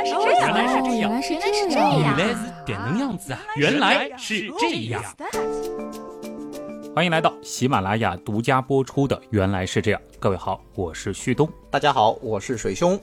来是这样，原来是这样原来是这原样。来是点能样子啊！原来是这样。欢迎来到喜马拉雅独家播出的《原来是这样》。各位好，我是旭东。大家好，我是水兄。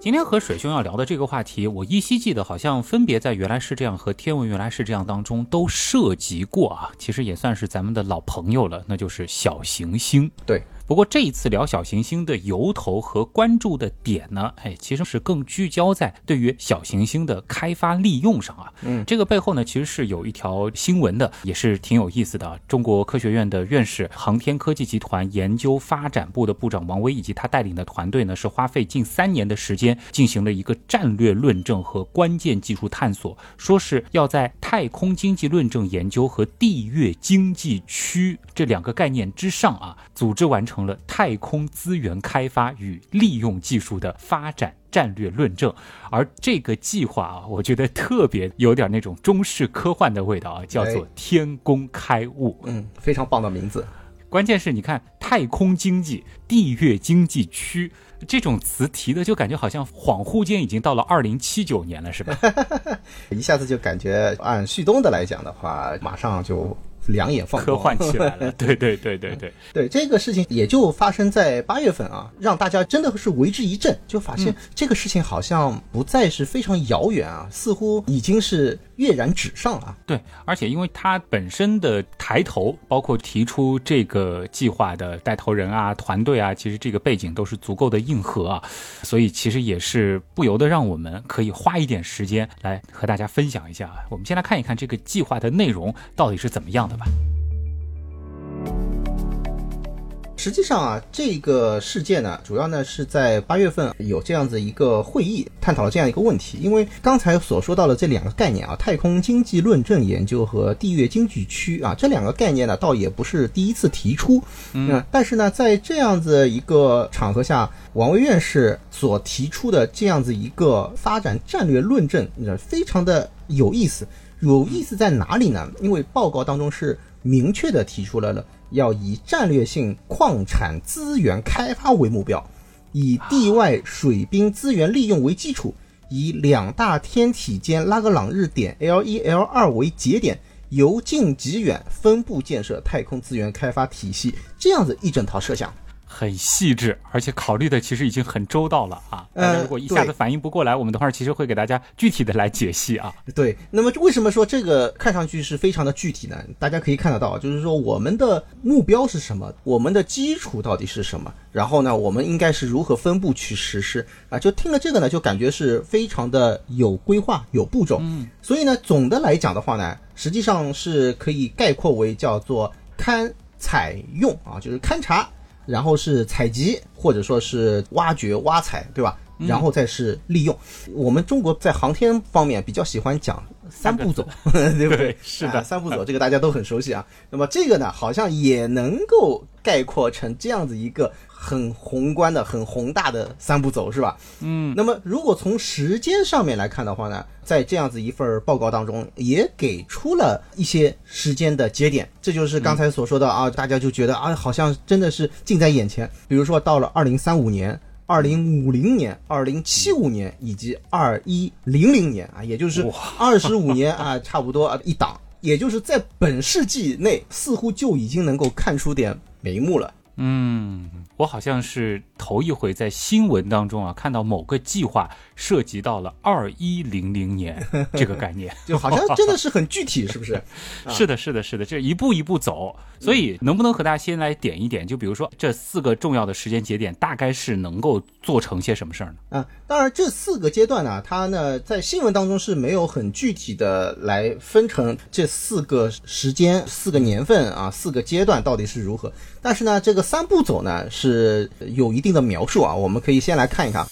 今天和水兄要聊的这个话题，我依稀记得好像分别在《原来是这样》和《天文原来是这样》当中都涉及过啊。其实也算是咱们的老朋友了，那就是小行星。对，不过这一次聊小行星的由头和关注的点呢，哎，其实是更聚焦在对于小行星的开发利用上啊。嗯，这个背后呢，其实是有一条新闻的，也是挺有意思的啊。中国科学院的院士、航天科技集团研究发展部的部长王威以及他带领的团队呢，是花费近三年的时间进行了一个战略论证和关键技术探索，说是要在太空经济论证研究和地月经济区这两个概念之上啊，组织完成了太空资源开发与利用技术的发展。战略论证，而这个计划啊，我觉得特别有点那种中式科幻的味道啊，叫做哎“天工开物”。嗯，非常棒的名字。关键是你看太空经济、地月经济区这种词提的，就感觉好像恍惚间已经到了二零七九年了，是吧？一下子就感觉按旭东的来讲的话，马上就两眼放光科幻起来了。对对对对对，对这个事情也就发生在八月份啊，让大家真的是为之一振，就发现这个事情好像不再是非常遥远啊，似乎已经是跃然纸上了。对，而且因为它本身的抬头，包括提出这个计划的带头人啊、团队啊，其实这个背景都是足够的硬核啊，所以其实也是不由得让我们可以花一点时间来和大家分享一下啊。我们先来看一看这个计划的内容到底是怎么样的吧。实际上啊，这个事件呢，主要呢是在八月份有这样子一个会议，探讨了这样一个问题。因为刚才所说到的这两个概念啊，太空经济论证研究和地月经济区啊，这两个概念呢，倒也不是第一次提出。嗯，但是呢，在这样子一个场合下，王威院士所提出的这样子一个发展战略论证，呃非常的有意思。有意思在哪里呢？因为报告当中是明确的提出来了。要以战略性矿产资源开发为目标，以地外水冰资源利用为基础，以两大天体间拉格朗日点 L 一 L 二为节点，由近及远分布建设太空资源开发体系，这样子一整套设想。很细致，而且考虑的其实已经很周到了啊！大呃家如果一下子反应不过来，我们等会儿其实会给大家具体的来解析啊。对，那么为什么说这个看上去是非常的具体呢？大家可以看得到，就是说我们的目标是什么，我们的基础到底是什么，然后呢，我们应该是如何分步去实施啊？就听了这个呢，就感觉是非常的有规划、有步骤。嗯，所以呢，总的来讲的话呢，实际上是可以概括为叫做勘采用啊，就是勘察，然后是采集或者说是挖掘、挖采，对吧？然后再是利用。我们中国在航天方面比较喜欢讲三步走，对不对？是的啊三步走这个大家都很熟悉啊。那么这个呢，好像也能够概括成这样子一个很宏观的、很宏大的三步走，是吧？嗯，那么如果从时间上面来看的话呢，在这样子一份报告当中，也给出了一些时间的节点，这就是刚才所说的啊，大家就觉得啊，好像真的是近在眼前。比如说到了二零三五年。二零五零年、二零七五年以及二一零零年啊，也就是二十五年啊，差不多啊一档，也就是在本世纪内，似乎就已经能够看出点眉目了。嗯，我好像是头一回在新闻当中啊看到某个计划涉及到了二一零零年这个概念。就好像真的是很具体，是不是？是的，是的，是的，这一步一步走。所以能不能和大家先来点一点？就比如说这四个重要的时间节点，大概是能够做成些什么事儿呢？啊，当然这四个阶段呢，它呢在新闻当中是没有很具体的来分成这四个时间、四个年份啊、四个阶段到底是如何。但是呢，这个三步走呢是有一定的描述啊，我们可以先来看一看。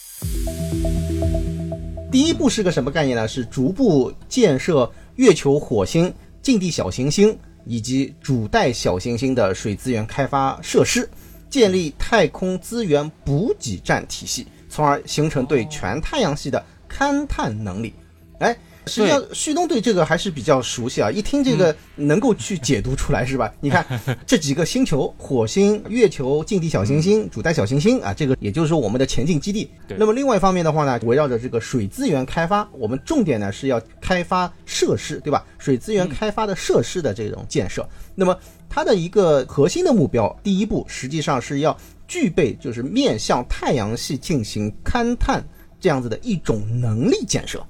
第一步是个什么概念呢？是逐步建设月球、火星、近地小行星以及主带小行星的水资源开发设施，建立太空资源补给站体系，从而形成对全太阳系的勘探能力。哎，实际上，旭东对这个还是比较熟悉啊，一听这个能够去解读出来，是吧？你看 这几个星球：火星、月球、近地小行星、主带小行星啊，这个也就是说我们的前进基地。那么另外一方面的话呢，围绕着这个水资源开发，我们重点呢是要开发设施，对吧？水资源开发的设施的这种建设。那么它的一个核心的目标，第一步实际上是要具备就是面向太阳系进行勘探这样子的一种能力建设。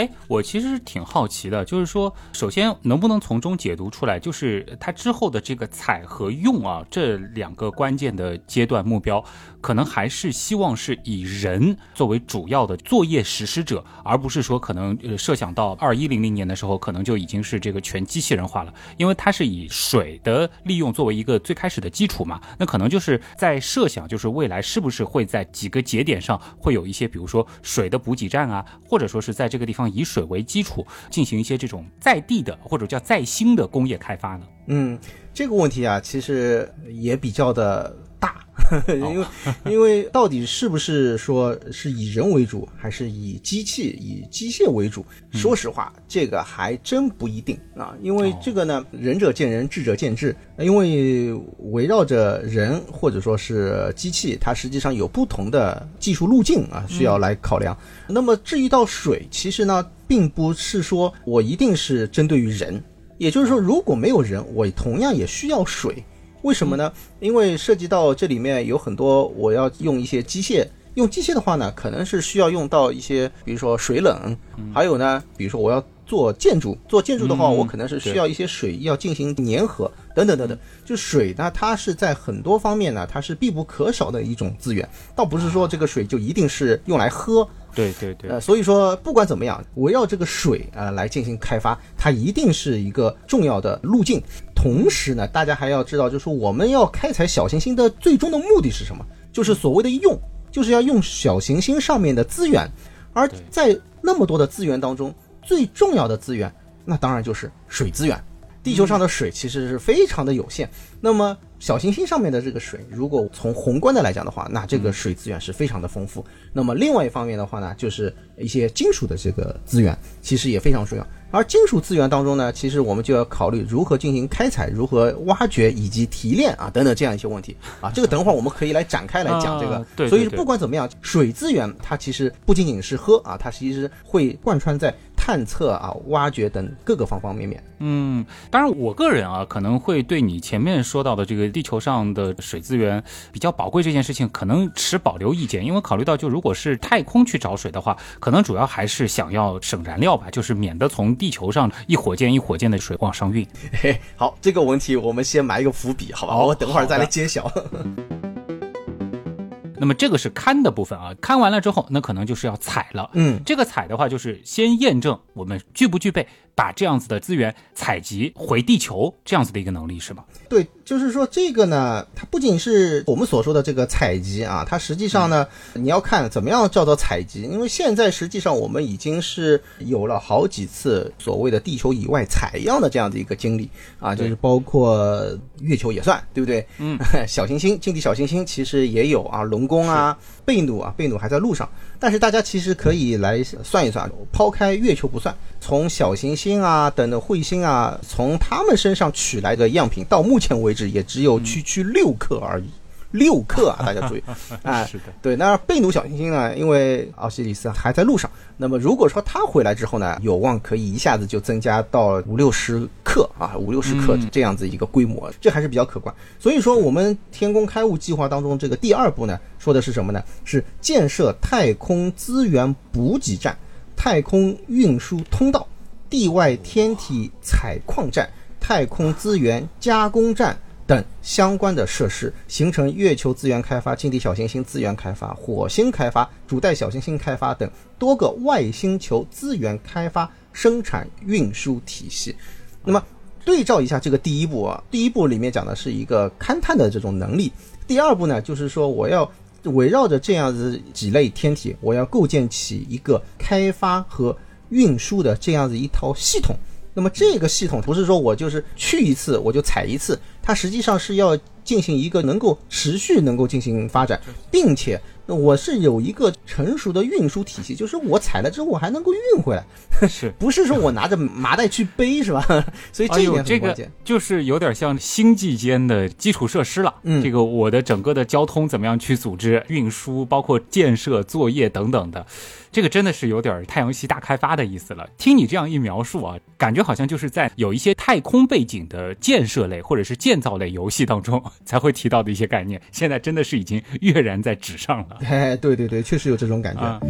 哎，我其实挺好奇的，就是说，首先能不能从中解读出来，就是它之后的这个采和用啊，这两个关键的阶段目标，可能还是希望是以人作为主要的作业实施者，而不是说可能呃设想到二一零零年的时候，可能就已经是这个全机器人化了，因为它是以水的利用作为一个最开始的基础嘛，那可能就是在设想，就是未来是不是会在几个节点上会有一些，比如说水的补给站啊，或者说是在这个地方。以水为基础进行一些这种在地的或者叫在新的工业开发呢？嗯，这个问题啊，其实也比较的大。因为，因为到底是不是说是以人为主，还是以机器、以机械为主？说实话，这个还真不一定啊。因为这个呢，仁者见仁，智者见智。因为围绕着人或者说是机器，它实际上有不同的技术路径啊，需要来考量。那么至于到水，其实呢，并不是说我一定是针对于人，也就是说，如果没有人，我同样也需要水。为什么呢？因为涉及到这里面有很多，我要用一些机械。用机械的话呢，可能是需要用到一些，比如说水冷，还有呢，比如说我要做建筑，做建筑的话，我可能是需要一些水要进行粘合，等等等等。就水呢，它是在很多方面呢，它是必不可少的一种资源。倒不是说这个水就一定是用来喝。对对对。呃，所以说不管怎么样，围绕这个水啊来进行开发，它一定是一个重要的路径。同时呢，大家还要知道，就是我们要开采小行星的最终的目的是什么？就是所谓的用，就是要用小行星上面的资源。而在那么多的资源当中，最重要的资源，那当然就是水资源。地球上的水其实是非常的有限。那么小行星上面的这个水，如果从宏观的来讲的话，那这个水资源是非常的丰富。那么另外一方面的话呢，就是一些金属的这个资源，其实也非常重要。而金属资源当中呢，其实我们就要考虑如何进行开采、如何挖掘以及提炼啊等等这样一些问题啊。这个等会儿我们可以来展开来讲这个。对。所以不管怎么样，水资源它其实不仅仅是喝啊，它其实会贯穿在探测啊、挖掘等各个方方面面。嗯，当然我个人啊，可能会对你前面说到的这个地球上的水资源比较宝贵这件事情，可能持保留意见，因为考虑到就如果是太空去找水的话，可能主要还是想要省燃料吧，就是免得从地球上一火箭一火箭的水往上运。嘿，好，这个问题我们先埋一个伏笔，好吧？我等会儿再来揭晓。那么这个是勘的部分啊，勘完了之后，那可能就是要采了。嗯，这个采的话，就是先验证我们具不具备。把这样子的资源采集回地球，这样子的一个能力是吗？对，就是说这个呢，它不仅是我们所说的这个采集啊，它实际上呢，你要看怎么样叫做采集，因为现在实际上我们已经是有了好几次所谓的地球以外采样的这样的一个经历啊，就是包括月球也算，对不对？嗯，小行星、近地小行星其实也有啊，龙宫啊、贝努啊，贝努还在路上。但是大家其实可以来算一算，抛开月球不算，从小行星啊等的彗星啊，从他们身上取来的样品，到目前为止也只有区区六克而已。六克啊，大家注意啊！是的，对。那贝努小行星呢？因为奥西里斯还在路上，那么如果说他回来之后呢，有望可以一下子就增加到五六十克啊，五六十克这样子一个规模，这还是比较可观。所以说，我们天宫开物计划当中这个第二步呢，说的是什么呢？是建设太空资源补给站、太空运输通道、地外天体采矿站、太空资源加工站。等相关的设施，形成月球资源开发、近地小行星资源开发、火星开发、主带小行星开发等多个外星球资源开发、生产运输体系。那么，对照一下这个第一步啊，第一步里面讲的是一个勘探的这种能力，第二步呢，就是说我要围绕着这样子几类天体，我要构建起一个开发和运输的这样子一套系统。那么这个系统不是说我就是去一次我就踩一次，它实际上是要进行一个能够持续能够进行发展，并且。我是有一个成熟的运输体系，就是我采了之后我还能够运回来，是 不是说我拿着麻袋去背是吧？所以这一点这个就是有点像星际间的基础设施了。嗯，这个我的整个的交通怎么样去组织运输，包括建设作业等等的。这个真的是有点太阳系大开发的意思了。听你这样一描述啊，感觉好像就是在有一些太空背景的建设类或者是建造类游戏当中 才会提到的一些概念，现在真的是已经跃然在纸上了。哎，对对对，确实有这种感觉。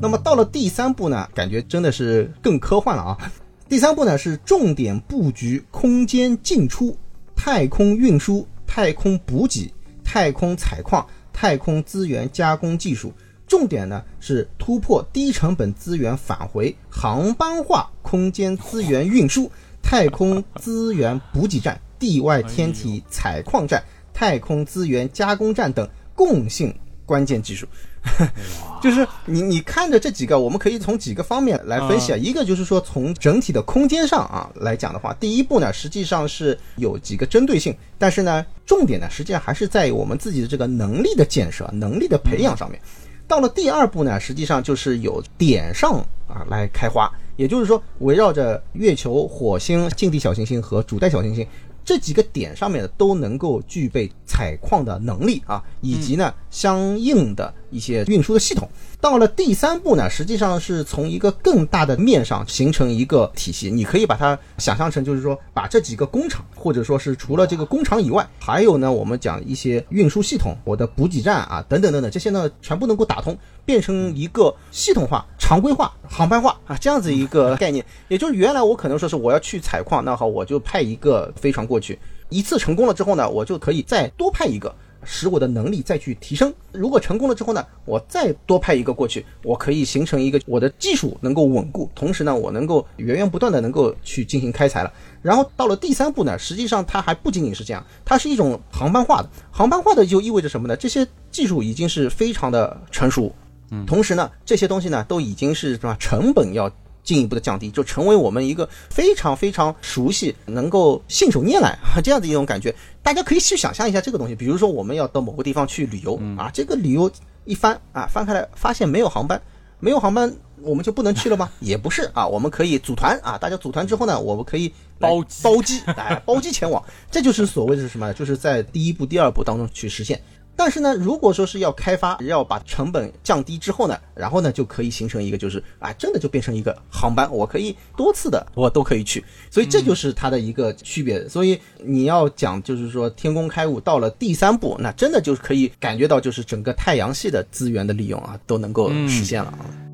那么到了第三步呢，感觉真的是更科幻了啊。第三步呢是重点布局空间进出、太空运输、太空补给、太空采矿。太空资源加工技术，重点呢是突破低成本资源返回、航班化空间资源运输、太空资源补给站、地外天体采矿站、太空资源加工站等共性关键技术。就是你你看着这几个，我们可以从几个方面来分析啊。一个就是说，从整体的空间上啊来讲的话，第一步呢，实际上是有几个针对性，但是呢，重点呢，实际上还是在于我们自己的这个能力的建设、能力的培养上面。到了第二步呢，实际上就是有点上啊来开花，也就是说，围绕着月球、火星、近地小行星和主带小行星。这几个点上面的都能够具备采矿的能力啊，以及呢相应的一些运输的系统。到了第三步呢，实际上是从一个更大的面上形成一个体系。你可以把它想象成，就是说把这几个工厂，或者说是除了这个工厂以外，还有呢我们讲一些运输系统、我的补给站啊等等等等，这些呢全部能够打通，变成一个系统化、常规化、航班化啊这样子一个概念。也就是原来我可能说是我要去采矿，那好我就派一个飞船过去，一次成功了之后呢，我就可以再多派一个。使我的能力再去提升。如果成功了之后呢，我再多派一个过去，我可以形成一个我的技术能够稳固，同时呢，我能够源源不断的能够去进行开采了。然后到了第三步呢，实际上它还不仅仅是这样，它是一种航班化的。航班化的就意味着什么呢？这些技术已经是非常的成熟，嗯，同时呢，这些东西呢都已经是什么成本要。进一步的降低，就成为我们一个非常非常熟悉、能够信手拈来 这样的一种感觉。大家可以去想象一下这个东西，比如说我们要到某个地方去旅游啊，这个旅游一翻啊，翻开来发现没有航班，没有航班，我们就不能去了吗？也不是啊，我们可以组团啊，大家组团之后呢，我们可以包包机，来，包机前往，这就是所谓的是什么？就是在第一步、第二步当中去实现。但是呢，如果说是要开发，要把成本降低之后呢，然后呢就可以形成一个，就是啊，真的就变成一个航班，我可以多次的我都可以去，所以这就是它的一个区别。所以你要讲，就是说天工开物到了第三步，那真的就是可以感觉到，就是整个太阳系的资源的利用啊，都能够实现了啊。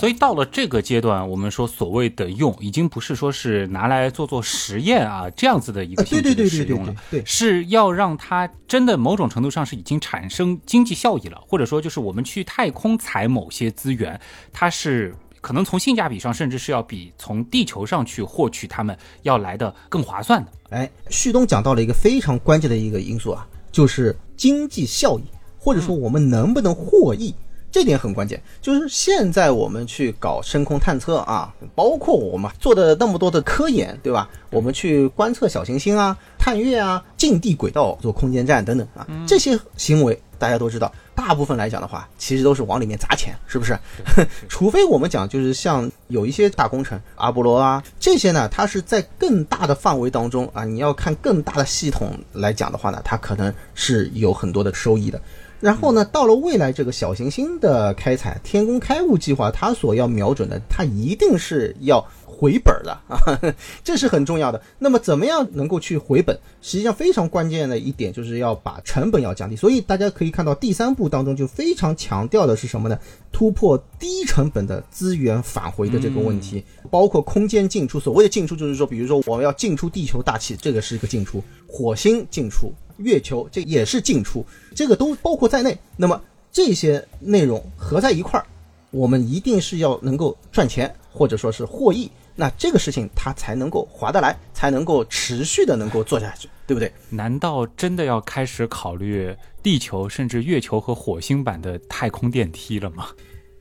所以到了这个阶段，我们说所谓的用，已经不是说是拿来做做实验啊这样子的一个性质的使用了，对，是要让它真的某种程度上是已经产生经济效益了，或者说就是我们去太空采某些资源，它是可能从性价比上，甚至是要比从地球上去获取它们要来的更划算的。哎，旭东讲到了一个非常关键的一个因素啊，就是经济效益，或者说我们能不能获益。这点很关键，就是现在我们去搞深空探测啊，包括我们做的那么多的科研，对吧？我们去观测小行星啊、探月啊、近地轨道做空间站等等啊，这些行为大家都知道，大部分来讲的话，其实都是往里面砸钱，是不是？除非我们讲就是像有一些大工程，阿波罗啊这些呢，它是在更大的范围当中啊，你要看更大的系统来讲的话呢，它可能是有很多的收益的。然后呢，到了未来这个小行星的开采，天宫开物计划，它所要瞄准的，它一定是要回本的啊，这是很重要的。那么，怎么样能够去回本？实际上非常关键的一点就是要把成本要降低。所以大家可以看到，第三步当中就非常强调的是什么呢？突破低成本的资源返回的这个问题，包括空间进出。所谓的进出，就是说，比如说我们要进出地球大气，这个是一个进出；火星进出。月球这也是进出，这个都包括在内。那么这些内容合在一块儿，我们一定是要能够赚钱，或者说是获益。那这个事情它才能够划得来，才能够持续的能够做下去，对不对？难道真的要开始考虑地球甚至月球和火星版的太空电梯了吗？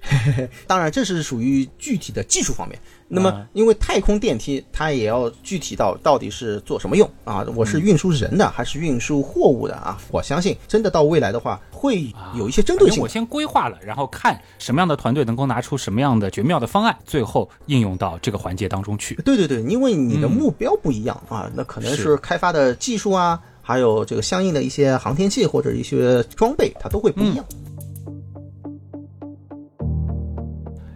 当然，这是属于具体的技术方面。那么啊，因为太空电梯它也要具体到到底是做什么用啊？我是运输人的还是运输货物的啊？我相信真的到未来的话，会有一些针对性我先规划了，然后看什么样的团队能够拿出什么样的绝妙的方案，最后应用到这个环节当中去。对对对，因为你的目标不一样、啊，那可能是是开发的技术啊，还有这个相应的一些航天器或者一些装备，它都会不一样。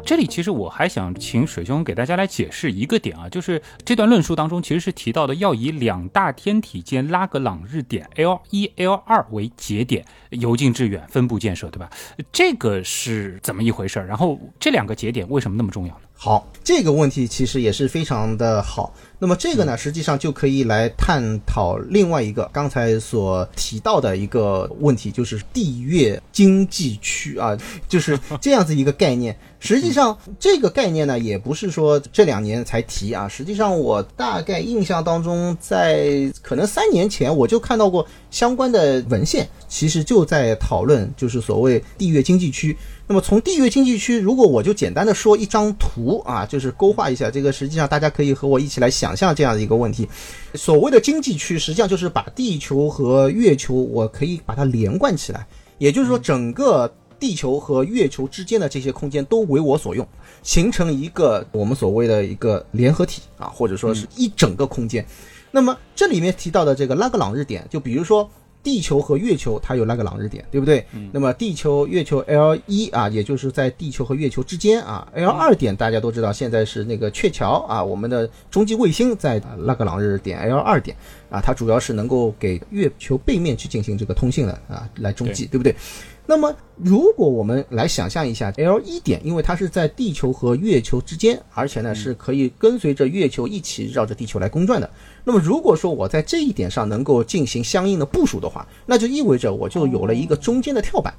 这里其实我还想请水兄给大家来解释一个点啊，就是这段论述当中其实是提到的要以两大天体间拉格朗日点 L 一、L 二为节点，由近至远分布建设，对吧？这个是怎么一回事儿？然后这两个节点为什么那么重要呢？好，这个问题其实也是非常的好。那么这个呢，实际上就可以来探讨另外一个刚才所提到的一个问题，就是地月经济区啊，就是这样子一个概念。实际上，这个概念呢，也不是说这两年才提啊。实际上，我大概印象当中，在可能三年前我就看到过相关的文献，其实就在讨论，就是所谓地月经济区。那么从地月经济区，如果我就简单的说一张图啊，就是勾画一下，这个实际上大家可以和我一起来想象这样的一个问题。所谓的经济区，实际上就是把地球和月球，我可以把它连贯起来，也就是说整个地球和月球之间的这些空间都为我所用，形成一个我们所谓的一个联合体啊，或者说是一整个空间。那么这里面提到的这个拉格朗日点，就比如说。地球和月球它有拉格朗日点，对不对？那么地球、月球 L 一啊，也就是在地球和月球之间啊。L 二点大家都知道，现在是那个鹊桥啊，我们的中继卫星在拉格朗日点 L 二点啊，它主要是能够给月球背面去进行这个通信的啊，来中继，对不对？那么，如果我们来想象一下 L 一点，因为它是在地球和月球之间，而且呢是可以跟随着月球一起绕着地球来公转的。那么，如果说我在这一点上能够进行相应的部署的话，那就意味着我就有了一个中间的跳板，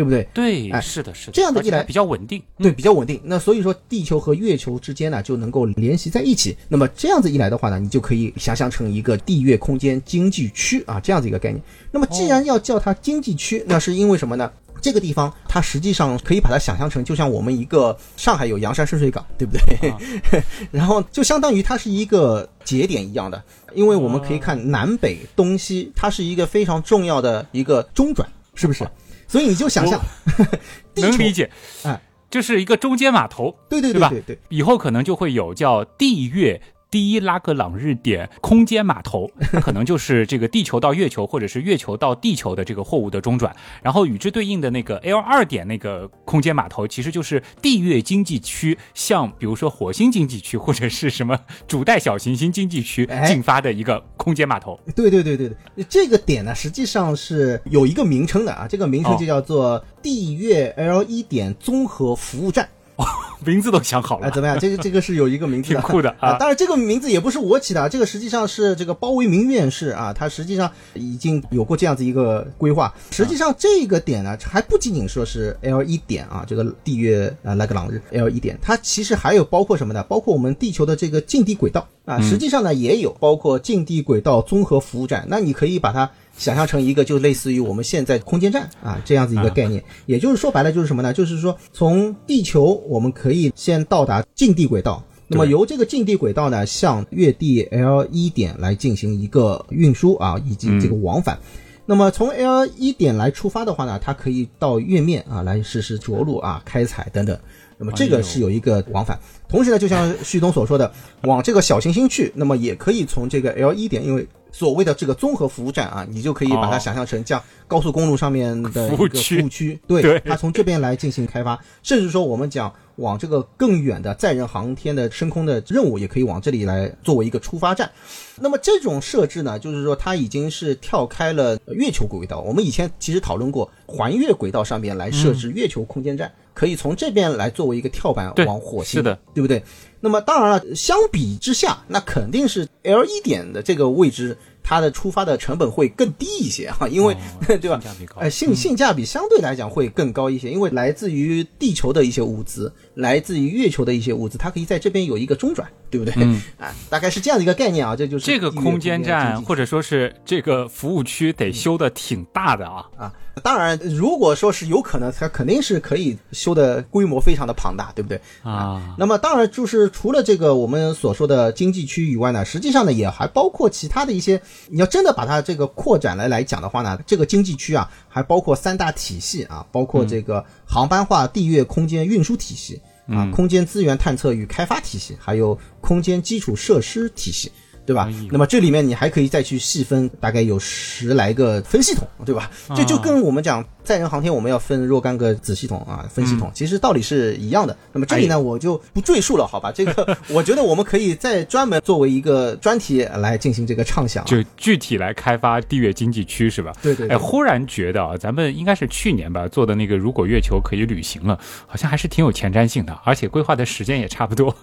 对不对？对，哎是的，是的，这样的一来比较稳定。对，比较稳定。那所以说，地球和月球之间呢就能够联系在一起。那么这样子一来的话呢，你就可以想象成一个地月空间经济区啊，这样子一个概念。那么既然要叫它经济区，那是因为什么呢？这个地方它实际上可以把它想象成，就像我们一个上海有洋山深水港，对不对？然后就相当于它是一个节点一样的，因为我们可以看南北东西，它是一个非常重要的一个中转，是不是？所以你就想象，能理解，哎，就是一个中间码头，对对对吧对对。以后可能就会有叫地月第一拉格朗日点空间码头，它 可能就是这个地球到月球或者是月球到地球的这个货物的中转，然后与之对应的那个 L 二点那个空间码头，其实就是地月经济区向比如说火星经济区或者是什么主带小行星经济区哎进发的一个空间码头。对对对对对，这个点呢，实际上是有一个名称的啊，这个名称就叫做地月 L 一点综合服务站。名字都想好哎、了，怎么样？这个这个是有一个名字的，挺酷的啊当然，这个名字也不是我起的，这个实际上是这个包为民院士啊，他实际上已经有过这样子一个规划。实际上，这个点呢，还不仅仅说是 L 一点啊，这个地月啊拉格朗日 L 一点，它其实还有包括什么呢？包括我们地球的这个近地轨道啊，实际上呢也有包括近地轨道综合服务站。那你可以把它。想象成一个就类似于我们现在空间站啊这样子一个概念，也就是说白了就是什么呢？就是说从地球我们可以先到达近地轨道，那么由这个近地轨道呢向月地 L 一点来进行一个运输啊以及这个往返。那么从 L 一点来出发的话呢，它可以到月面啊来实施着陆啊、开采等等。那么这个是有一个往返，同时呢，就像旭东所说的，往这个小行星去，那么也可以从这个 L 一点，因为所谓的这个综合服务站啊，你就可以把它哦。想象成像高速公路上面的一个服务区。对。它从这边来进行开发，甚至说我们讲往这个更远的载人航天的升空的任务，也可以往这里来作为一个出发站。那么这种设置呢，就是说它已经是跳开了月球轨道。我们以前其实讨论过，环月轨道上面来设置月球空间站，可以从这边来作为一个跳板往火星，是的，对不对？那么当然了，相比之下，那肯定是 L 一点的这个位置，它的出发的成本会更低一些啊，因为、对吧性？价比高。哎，性性价比相对来讲会更高一些，因为来自于地球的一些物资，来自于月球的一些物资，它可以在这边有一个中转对不对？嗯 啊，大概是这样的一个概念啊，这就是这个空间站或者说是这个服务区得修的挺大的啊。啊，当然，如果说是有可能，它肯定是可以修的规模非常的庞大，对不对？啊，那么当然就是除了这个我们所说的经济区以外呢，实际上呢也还包括其他的一些。你要真的把它这个扩展来来讲的话呢，这个经济区啊还包括三大体系啊，包括这个航班化地月空间运输体系啊，空间资源探测与开发体系，还有空间基础设施体系。对吧？那么这里面你还可以再去细分，大概有十来个分系统，对吧？这就跟我们讲载人航天，我们要分若干个子系统啊，分系统，其实道理是一样的。那么这里呢，我就不赘述了，好吧？这个 我觉得我们可以再专门作为一个专题来进行这个畅想啊。就具体来开发地月经济区是吧？对对对哎，忽然觉得啊，咱们应该是去年吧做的那个，如果月球可以旅行了，好像还是挺有前瞻性的，而且规划的时间也差不多。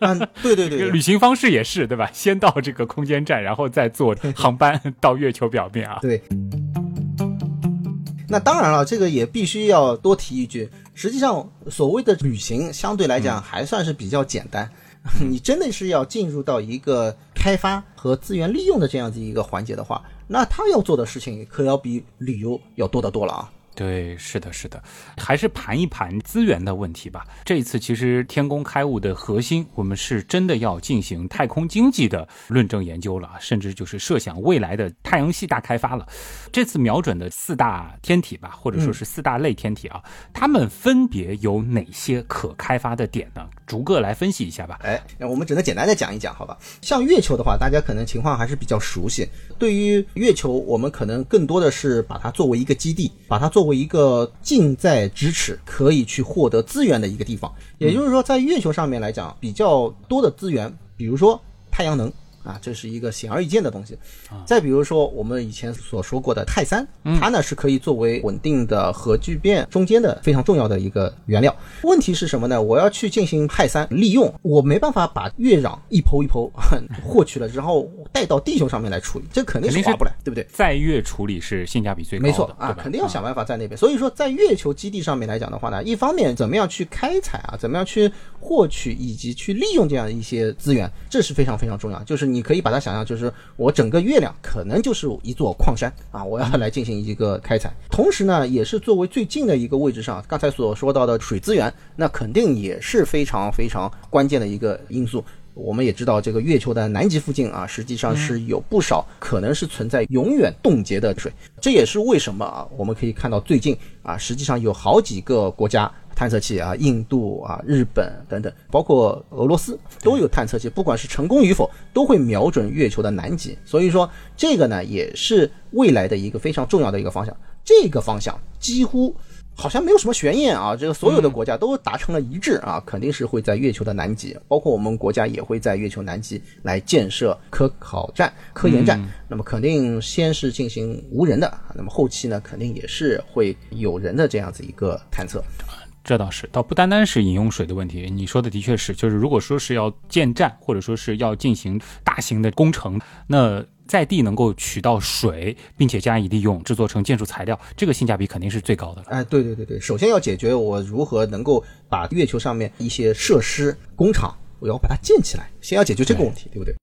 嗯，对对对对 旅行方式也是对吧？先到这个空间站，然后再坐 航班到月球表面啊。对。那当然了，这个也必须要多提一句，实际上所谓的旅行相对来讲还算是比较简单。你真的是要进入到一个开发和资源利用的这样子一个环节的话，那他要做的事情可要比旅游要多得多了啊。对，是的，是的，还是盘一盘资源的问题吧。这一次其实天宫开物的核心，我们是真的要进行太空经济的论证研究了，甚至就是设想未来的太阳系大开发了。这次瞄准的四大天体吧，或者说是四大类天体啊，它们分别有哪些可开发的点呢？逐个来分析一下吧。哎，我们只能简单的讲一讲，好吧？像月球的话，大家可能情况还是比较熟悉。对于月球，我们可能更多的是把它作为一个基地，把它作为一个近在咫尺可以去获得资源的一个地方。也就是说，在月球上面来讲，比较多的资源，比如说太阳能。啊，这是一个显而易见的东西。再比如说，我们以前所说过的钛三，它呢是可以作为稳定的核聚变中间的非常重要的一个原料。问题是什么呢？我要去进行氦三利用，我没办法把月壤一剖一剖 获取了，然后带到地球上面来处理，这肯定是肯定是划不来，对不对？在月处理是性价比最高的，没错啊，肯定要想办法在那边。所以说，在月球基地上面来讲的话呢，一方面怎么样去开采啊，怎么样去获取以及去利用这样一些资源，这是非常非常重要。就是你可以把它想象，就是我整个月亮可能就是一座矿山啊，我要来进行一个开采。同时呢，也是作为最近的一个位置上，刚才所说到的水资源，那肯定也是非常非常关键的一个因素。我们也知道，这个月球的南极附近啊，实际上是有不少可能是存在永远冻结的水。这也是为什么啊，我们可以看到最近啊，实际上有好几个国家探测器啊，印度啊、日本等等，包括俄罗斯都有探测器，不管是成功与否，都会瞄准月球的南极。所以说，这个呢也是未来的一个非常重要的一个方向。这个方向几乎。好像没有什么悬念啊，这个所有的国家都达成了一致啊，肯定是会在月球的南极，包括我们国家也会在月球南极来建设科考站、科研站。那么肯定先是进行无人的，那么后期呢，肯定也是会有人的这样子一个探测。这倒是，倒不单单是饮用水的问题。你说的的确是，就是如果说是要建站，或者说是要进行大型的工程，那在地能够取到水，并且加以利用，制作成建筑材料，这个性价比肯定是最高的了。哎，对对对对，首先要解决我如何能够把月球上面一些设施、工厂，我要把它建起来，先要解决这个问题，对不对？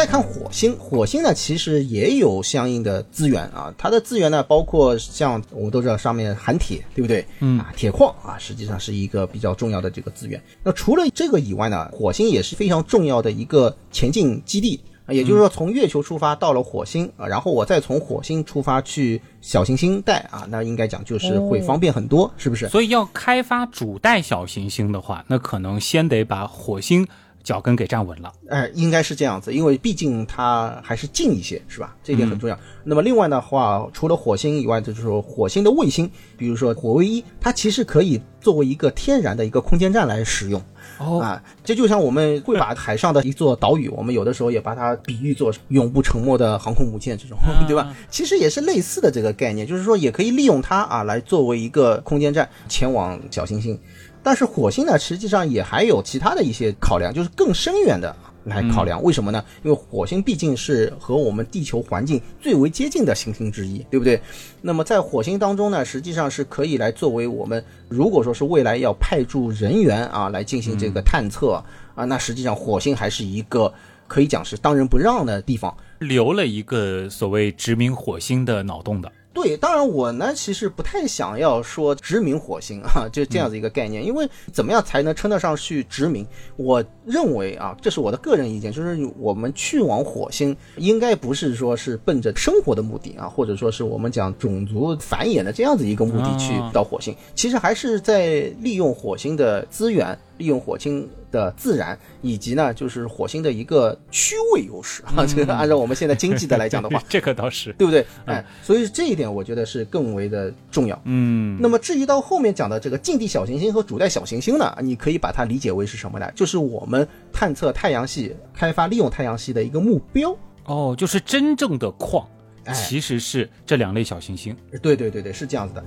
再看火星，火星呢其实也有相应的资源啊，它的资源呢包括像我们都知道上面含铁，对不对？嗯啊，铁矿啊，实际上是一个比较重要的这个资源。那除了这个以外呢，火星也是非常重要的一个前进基地。啊也就是说，从月球出发到了火星啊，然后我再从火星出发去小行星带啊，那应该讲就是会方便很多，是不是？所以要开发主带小行星的话，那可能先得把火星脚跟给站稳了。哎，应该是这样子，因为毕竟它还是近一些，是吧？这一点很重要。那么另外的话，除了火星以外，就是说火星的卫星，比如说火卫一，它其实可以作为一个天然的一个空间站来使用。哦啊，这就像我们会把海上的一座岛屿，我们有的时候也把它比喻作永不沉没的航空母舰这种，对吧？其实也是类似的这个概念，就是说也可以利用它啊来作为一个空间站前往小行星。但是火星呢，实际上也还有其他的一些考量，就是更深远的，来考量。为什么呢？因为火星毕竟是和我们地球环境最为接近的行星之一，对不对？那么在火星当中呢，实际上是可以来作为我们如果说是未来要派驻人员啊来进行这个探测啊，那实际上火星还是一个可以讲是当仁不让的地方。留了一个所谓殖民火星的脑洞的。对，当然我呢其实不太想要说殖民火星啊，就这样子一个概念，因为怎么样才能称得上去殖民？我认为啊，这是我的个人意见，就是我们去往火星，应该不是说是奔着生活的目的啊，或者说是我们讲种族繁衍的这样子一个目的去到火星，其实还是在利用火星的资源。利用火星的自然，以及呢，就是火星的一个区位优势啊。这个按照我们现在经济的来讲的话，这个倒是对不对？哎，所以这一点我觉得是更为的重要。嗯，那么至于到后面讲的这个近地小行星和主带小行星呢，你可以把它理解为是什么呢？就是我们探测太阳系、开发利用太阳系的一个目标。哦，就是真正的矿，其实是这两类小行星。对对对对，是这样子的。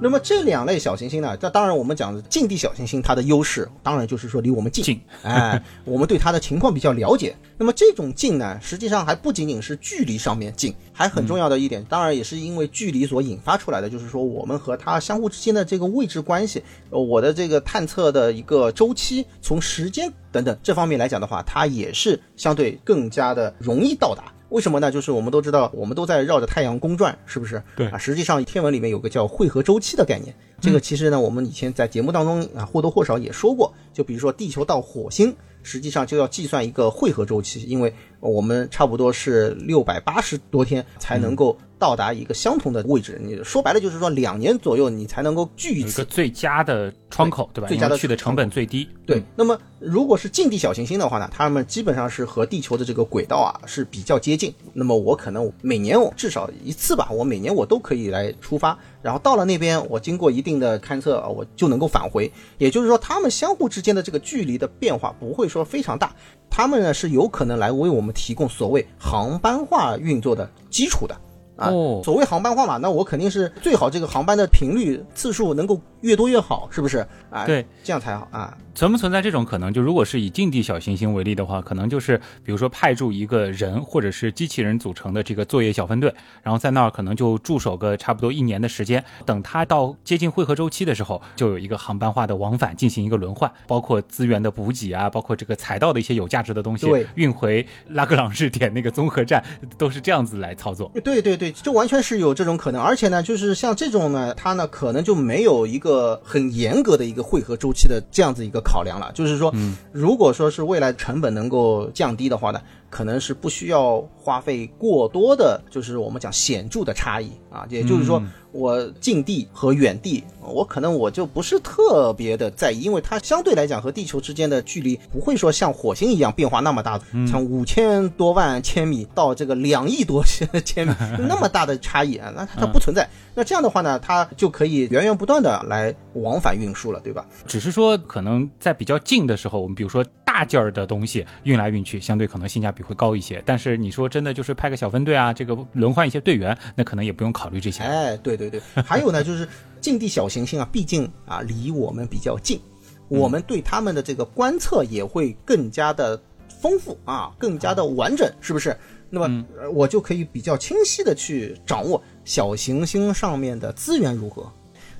那么这两类小行星呢？这当然我们讲的近地小行星，它的优势当然就是说离我们近，哎，我们对它的情况比较了解。那么这种近呢，实际上还不仅仅是距离上面近，还很重要的一点，当然也是因为距离所引发出来的，就是说我们和它相互之间的这个位置关系，我的这个探测的一个周期，从时间等等这方面来讲的话，它也是相对更加的容易到达。为什么呢？就是我们都知道，我们都在绕着太阳公转，是不是？对啊，实际上天文里面有个叫汇合周期的概念。这个其实呢，我们以前在节目当中啊或多或少也说过。就比如说地球到火星，实际上就要计算一个汇合周期，因为我们差不多是六百八十多天才能够。到达一个相同的位置，你说白了就是说两年左右你才能够聚一次，一个最佳的窗口，对吧？最佳的去的成本最低。对，那么如果是近地小行星的话呢，它们基本上是和地球的这个轨道啊是比较接近。那么我可能每年我至少一次吧，我每年我都可以来出发，然后到了那边，我经过一定的勘测啊，我就能够返回。也就是说，它们相互之间的这个距离的变化不会说非常大，它们呢是有可能来为我们提供所谓航班化运作的基础的。啊，所谓航班化嘛，那我肯定是最好这个航班的频率次数能够越多越好，是不是？啊，对，这样才好啊。存不存在这种可能？就如果是以近地小行星为例的话，可能就是比如说派驻一个人或者是机器人组成的这个作业小分队，然后在那儿可能就驻守个差不多一年的时间，等他到接近汇合周期的时候，就有一个航班化的往返进行一个轮换，包括资源的补给啊，包括这个采到的一些有价值的东西运回拉格朗日点那个综合站，都是这样子来操作。对对对，这完全是有这种可能，而且呢，就是像这种呢，它呢可能就没有一个很严格的一个汇合周期的这样子一个。考量了，就是说，如果说是未来成本能够降低的话呢，可能是不需要花费过多的，就是我们讲显著的差异啊，也就是说。我近地和远地，我可能我就不是特别的在意，因为它相对来讲和地球之间的距离不会说像火星一样变化那么大，从五千多万千米到这个两亿多千米 那么大的差异啊，那它不存在。那这样的话呢，它就可以源源不断的来往返运输了，对吧？只是说可能在比较近的时候，我们比如说。大件儿的东西运来运去，相对可能性价比会高一些。但是你说真的，就是派个小分队啊，这个轮换一些队员，那可能也不用考虑这些。哎，对对对，还有呢，就是近地小行星啊，毕竟啊离我们比较近，我们对他们的这个观测也会更加的丰富啊，更加的完整，是不是？那么我就可以比较清晰的去掌握小行星上面的资源如何，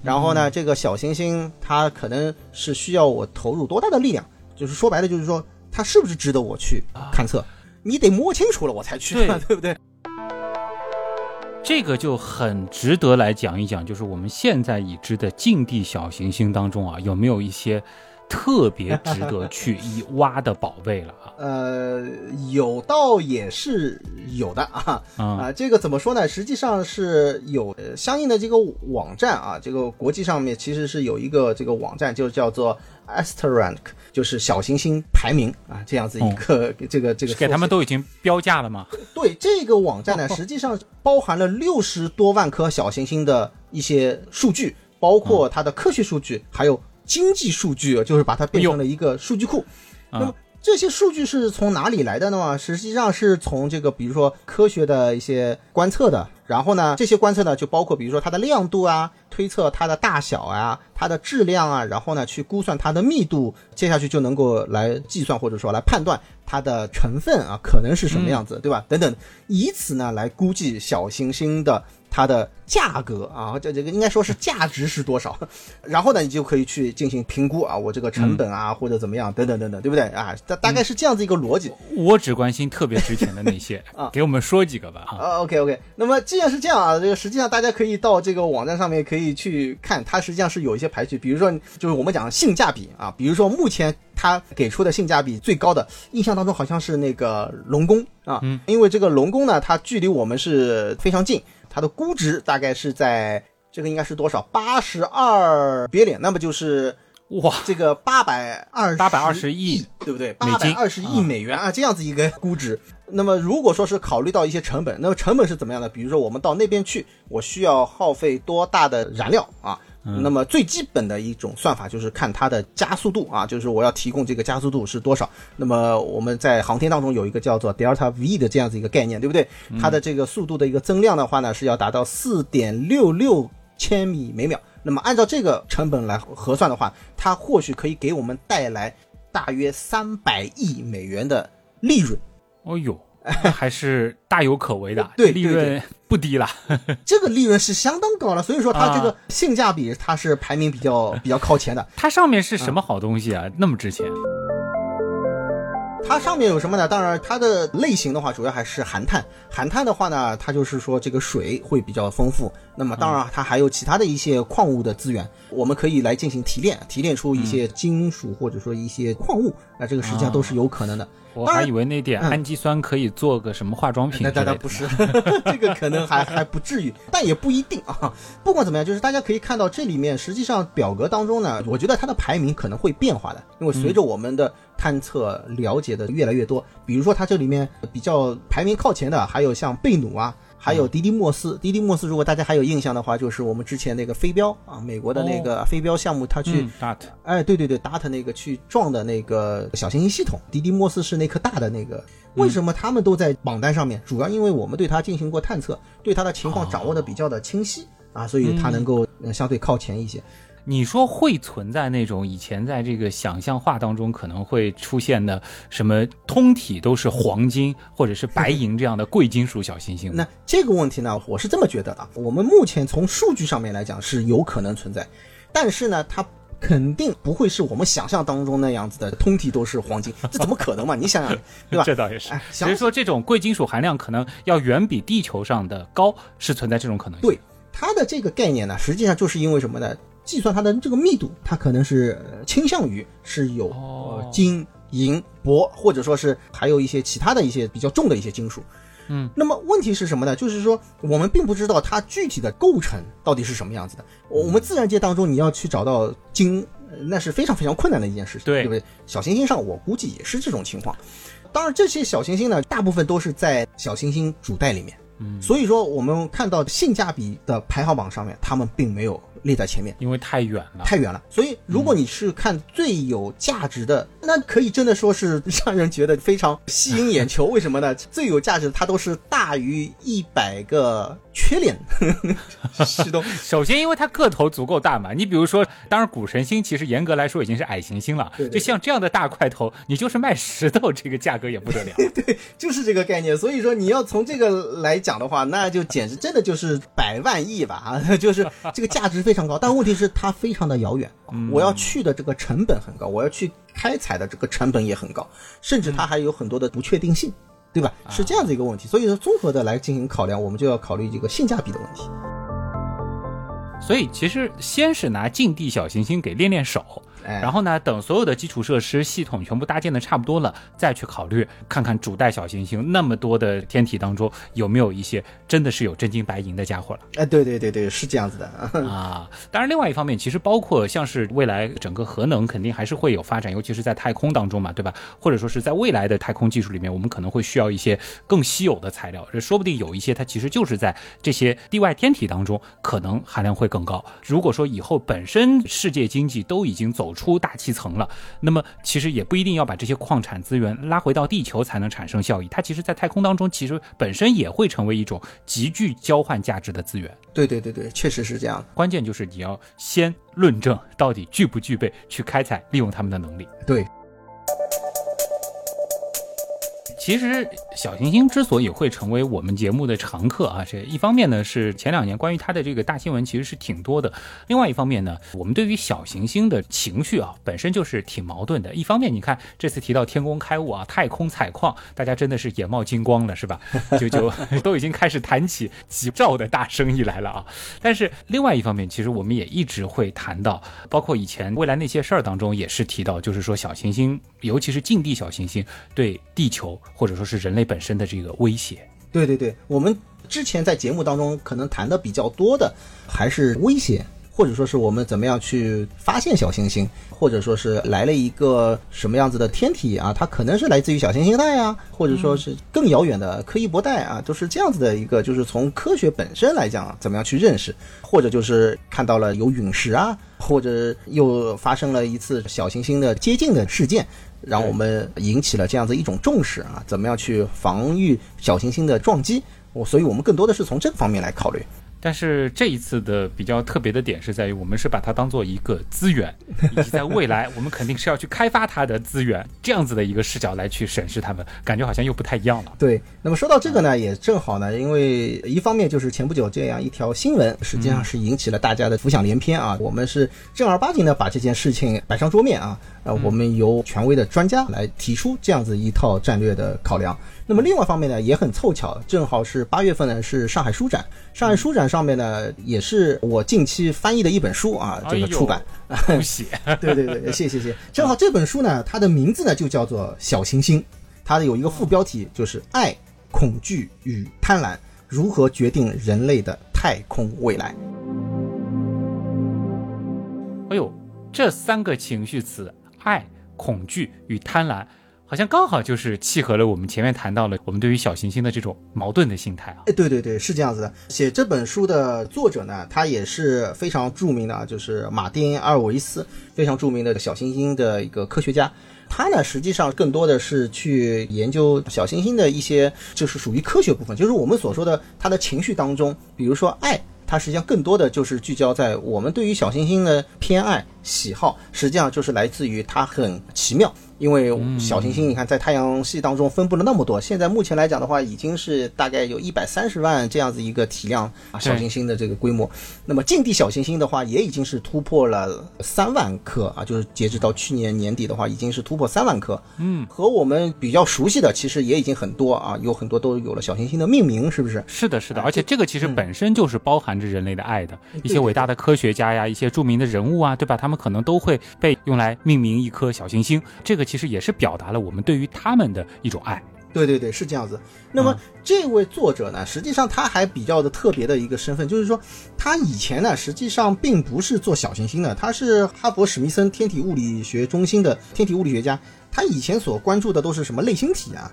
然后呢，这个小行星它可能是需要我投入多大的力量。就是说白了，就是说它是不是值得我去勘测？你得摸清楚了，我才去，对 不对？这个就很值得来讲一讲，就是我们现在已知的近地小行星当中啊，有没有一些特别值得去一挖的宝贝了啊？呃，有倒也是有的啊 啊，这个怎么说呢？实际上是有相应的这个网站啊，这个国际上面其实是有一个这个网站，就叫做 Asterank。就是小行星排名啊，这样子一个这个这个，给他们都已经标价了吗？对，这个网站呢，实际上包含了六十多万颗小行星的一些数据，包括它的科学数据，还有经济数据，就是把它变成了一个数据库。那么。这些数据是从哪里来的呢？实际上是从这个，比如说科学的一些观测的。然后呢，这些观测呢，就包括比如说它的亮度啊，推测它的大小啊，它的质量啊，然后呢去估算它的密度，接下去就能够来计算或者说来判断它的成分啊可能是什么样子，对吧？等等，以此呢来估计小行星的。它的价格啊，这这个应该说是价值是多少？然后呢，你就可以去进行评估啊，我这个成本啊，或者怎么样，等等等等，对不对啊？大大概是这样子一个逻辑。我只关心特别值钱的那些 啊，给我们说几个吧啊。OK OK，那么既然是这样啊，这个实际上大家可以到这个网站上面可以去看，它实际上是有一些排序，比如说就是我们讲性价比啊，比如说目前它给出的性价比最高的，印象当中好像是那个龙宫啊，嗯，因为这个龙宫呢，它距离我们是非常近。它的估值大概是在这个应该是多少？八十二别脸，那么就是哇，这个八百二八百二十亿，对不对？八百二十亿美元啊，这样子一个估值。那么如果说是考虑到一些成本，那么成本是怎么样的？比如说我们到那边去，我需要耗费多大的燃料啊？那么最基本的一种算法就是看它的加速度啊，就是我要提供这个加速度是多少。那么我们在航天当中有一个叫做 delta v 的这样子一个概念，对不对？它的这个速度的一个增量的话呢，是要达到四点六六千米每秒。那么按照这个成本来核算的话，它或许可以给我们带来大约三百亿美元的利润。哦呦！还是大有可为的，对，利润不低了。这个利润是相当高了，所以说它这个性价比它是排名比较 比较靠前的。它上面是什么好东西啊？那么值钱？它上面有什么呢？当然，它的类型的话，主要还是含碳。含碳的话呢，它就是说这个水会比较丰富。那么，当然它还有其他的一些矿物的资源，我们可以来进行提炼，提炼出一些金属或者说一些矿物。那这个实际上都是有可能的。我还以为那点氨基酸可以做个什么化妆品那当然不是，这个可能还还不至于，但也不一定啊。不管怎么样，就是大家可以看到这里面，实际上表格当中呢，我觉得它的排名可能会变化的，因为随着我们的探测了解的越来越多，比如说它这里面比较排名靠前的，还有像贝努啊。还有迪迪莫斯，迪迪莫斯，如果大家还有印象的话，就是我们之前那个飞镖啊，美国的那个飞镖项目，他去，DART，哎，对对对，DART 那个去撞的那个小行星系统，迪迪莫斯是那颗大的那个。为什么他们都在榜单上面？主要因为我们对它进行过探测，对它的情况掌握的比较的清晰啊，所以它能够相对靠前一些。你说会存在那种以前在这个想象画当中可能会出现的什么通体都是黄金或者是白银这样的贵金属小行星？那这个问题呢，我是这么觉得的。我们目前从数据上面来讲是有可能存在，但是呢，它肯定不会是我们想象当中那样子的通体都是黄金，这怎么可能嘛？你想想，对吧？这倒也是。所以说，这种贵金属含量可能要远比地球上的高，是存在这种可能性。对它的这个概念呢，实际上就是因为什么呢？计算它的这个密度，它可能是倾向于是有金、银、铂，或者说是还有一些其他的一些比较重的一些金属。嗯，那么问题是什么呢？就是说我们并不知道它具体的构成到底是什么样子的。我们自然界当中你要去找到金，那是非常非常困难的一件事情，对不对？小行星上我估计也是这种情况。当然，这些小行星呢，大部分都是在小行星主带里面。嗯，所以说我们看到性价比的排行榜上面，他们并没有。列在前面，因为太远了，太远了。所以，如果你是看最有价值的，那可以真的说是 让人觉得非常吸引眼球。为什么呢？最有价值的，它都是大于一百个缺点。是的，首先，因为它个头足够大嘛。你比如说，当然，古神星其实严格来说已经是矮行星了。对，就像这样的大块头，你就是卖石头，这个价格也不得了。对，就是这个概念。所以说，你要从这个来讲的话，那就简直真的就是百万亿吧啊！就是这个价值。非常高，但问题是它非常的遥远，我要去的这个成本很高，我要去开采的这个成本也很高，甚至它还有很多的不确定性，对吧？是这样子一个问题，所以说综合的来进行考量，我们就要考虑这个性价比的问题。所以其实先是拿近地小行星给练练手。然后呢，等所有的基础设施系统全部搭建的差不多了，再去考虑看看主带小行星那么多的天体当中有没有一些真的是有真金白银的家伙了。哎，对对对对，是这样子的啊。当然，另外一方面，其实包括像是未来整个核能肯定还是会有发展，尤其是在太空当中嘛，对吧？或者说是在未来的太空技术里面，我们可能会需要一些更稀有的材料，这说不定有一些它其实就是在这些地外天体当中可能含量会更。更高。如果说以后本身世界经济都已经走出大气层了，那么其实也不一定要把这些矿产资源拉回到地球才能产生效益。它其实，在太空当中，其实本身也会成为一种极具交换价值的资源。对对对对，确实是这样。关键就是你要先论证到底具不具备去开采利用它们的能力。对。其实小行星之所以会成为我们节目的常客啊，这一方面呢是前两年关于它的这个大新闻其实是挺多的，另外一方面呢，我们对于小行星的情绪啊本身就是挺矛盾的。一方面，你看这次提到天宫开物啊，太空采矿，大家真的是眼冒金光了，是吧？就就都已经开始谈起几兆的大生意来了啊。但是另外一方面，其实我们也一直会谈到，包括以前未来那些事儿当中也是提到，就是说小行星，尤其是近地小行星对地球。或者说是人类本身的这个威胁。对对对，我们之前在节目当中可能谈的比较多的还是威胁，或者说是我们怎么样去发现小行星，或者说是来了一个什么样子的天体啊，它可能是来自于小行星带啊，或者说是更遥远的柯伊伯带啊，都是这样子的一个，就是从科学本身来讲，怎么样去认识，或者就是看到了有陨石啊，或者又发生了一次小行星的接近的事件。让我们引起了这样子一种重视啊，怎么样去防御小行星的撞击？我，所以我们更多的是从这个方面来考虑。但是这一次的比较特别的点是在于，我们是把它当做一个资源，以及在未来我们肯定是要去开发它的资源，这样子的一个视角来去审视它们，感觉好像又不太一样了。对，那么说到这个呢，也正好呢，因为一方面就是前不久这样一条新闻，实际上是引起了大家的浮想联翩啊。我们是正儿八经的把这件事情摆上桌面啊，呃，我们由权威的专家来提出这样子一套战略的考量。那么另外一方面呢，也很凑巧，正好是八月份呢是上海书展，上海书展上面呢也是我近期翻译的一本书啊，这个出版，恭喜，对对对，谢谢谢谢。正好这本书呢，它的名字呢就叫做《小行星》，它的有一个副标题就是“爱、恐惧与贪婪如何决定人类的太空未来”。哎呦，这三个情绪词“爱、恐惧与贪婪”。好像刚好就是契合了我们前面谈到了我们对于小行星的这种矛盾的心态啊。哎，对对对，是这样子的。写这本书的作者呢，他也是非常著名的啊，就是马丁·阿尔维斯，非常著名的小行星的一个科学家。他呢，实际上更多的是去研究小行星的一些，就是属于科学部分，就是我们所说的他的情绪当中，比如说爱，它实际上更多的就是聚焦在我们对于小行星的偏爱喜好，实际上就是来自于它很奇妙。因为小行星，你看在太阳系当中分布了那么多，现在目前来讲的话，已经是大概有一百三十万这样子一个体量啊，小行星的这个规模。那么近地小行星的话，也已经是突破了三万颗啊，就是截止到去年年底的话，已经是突破三万颗。嗯，和我们比较熟悉的，其实也已经很多啊，有很多都有了小行星的命名，是不是？是的，是的，而且这个其实本身就是包含着人类的爱的，一些伟大的科学家呀，一些著名的人物啊，对吧？他们可能都会被用来命名一颗小行星，这个其实也是表达。了我们对于他们的一种爱，对对对，是这样子。那么这位作者呢，实际上他还比较的特别的一个身份，就是说他以前呢，实际上并不是做小行星的，他是哈佛史密森天体物理学中心的天体物理学家，他以前所关注的都是什么类星体啊。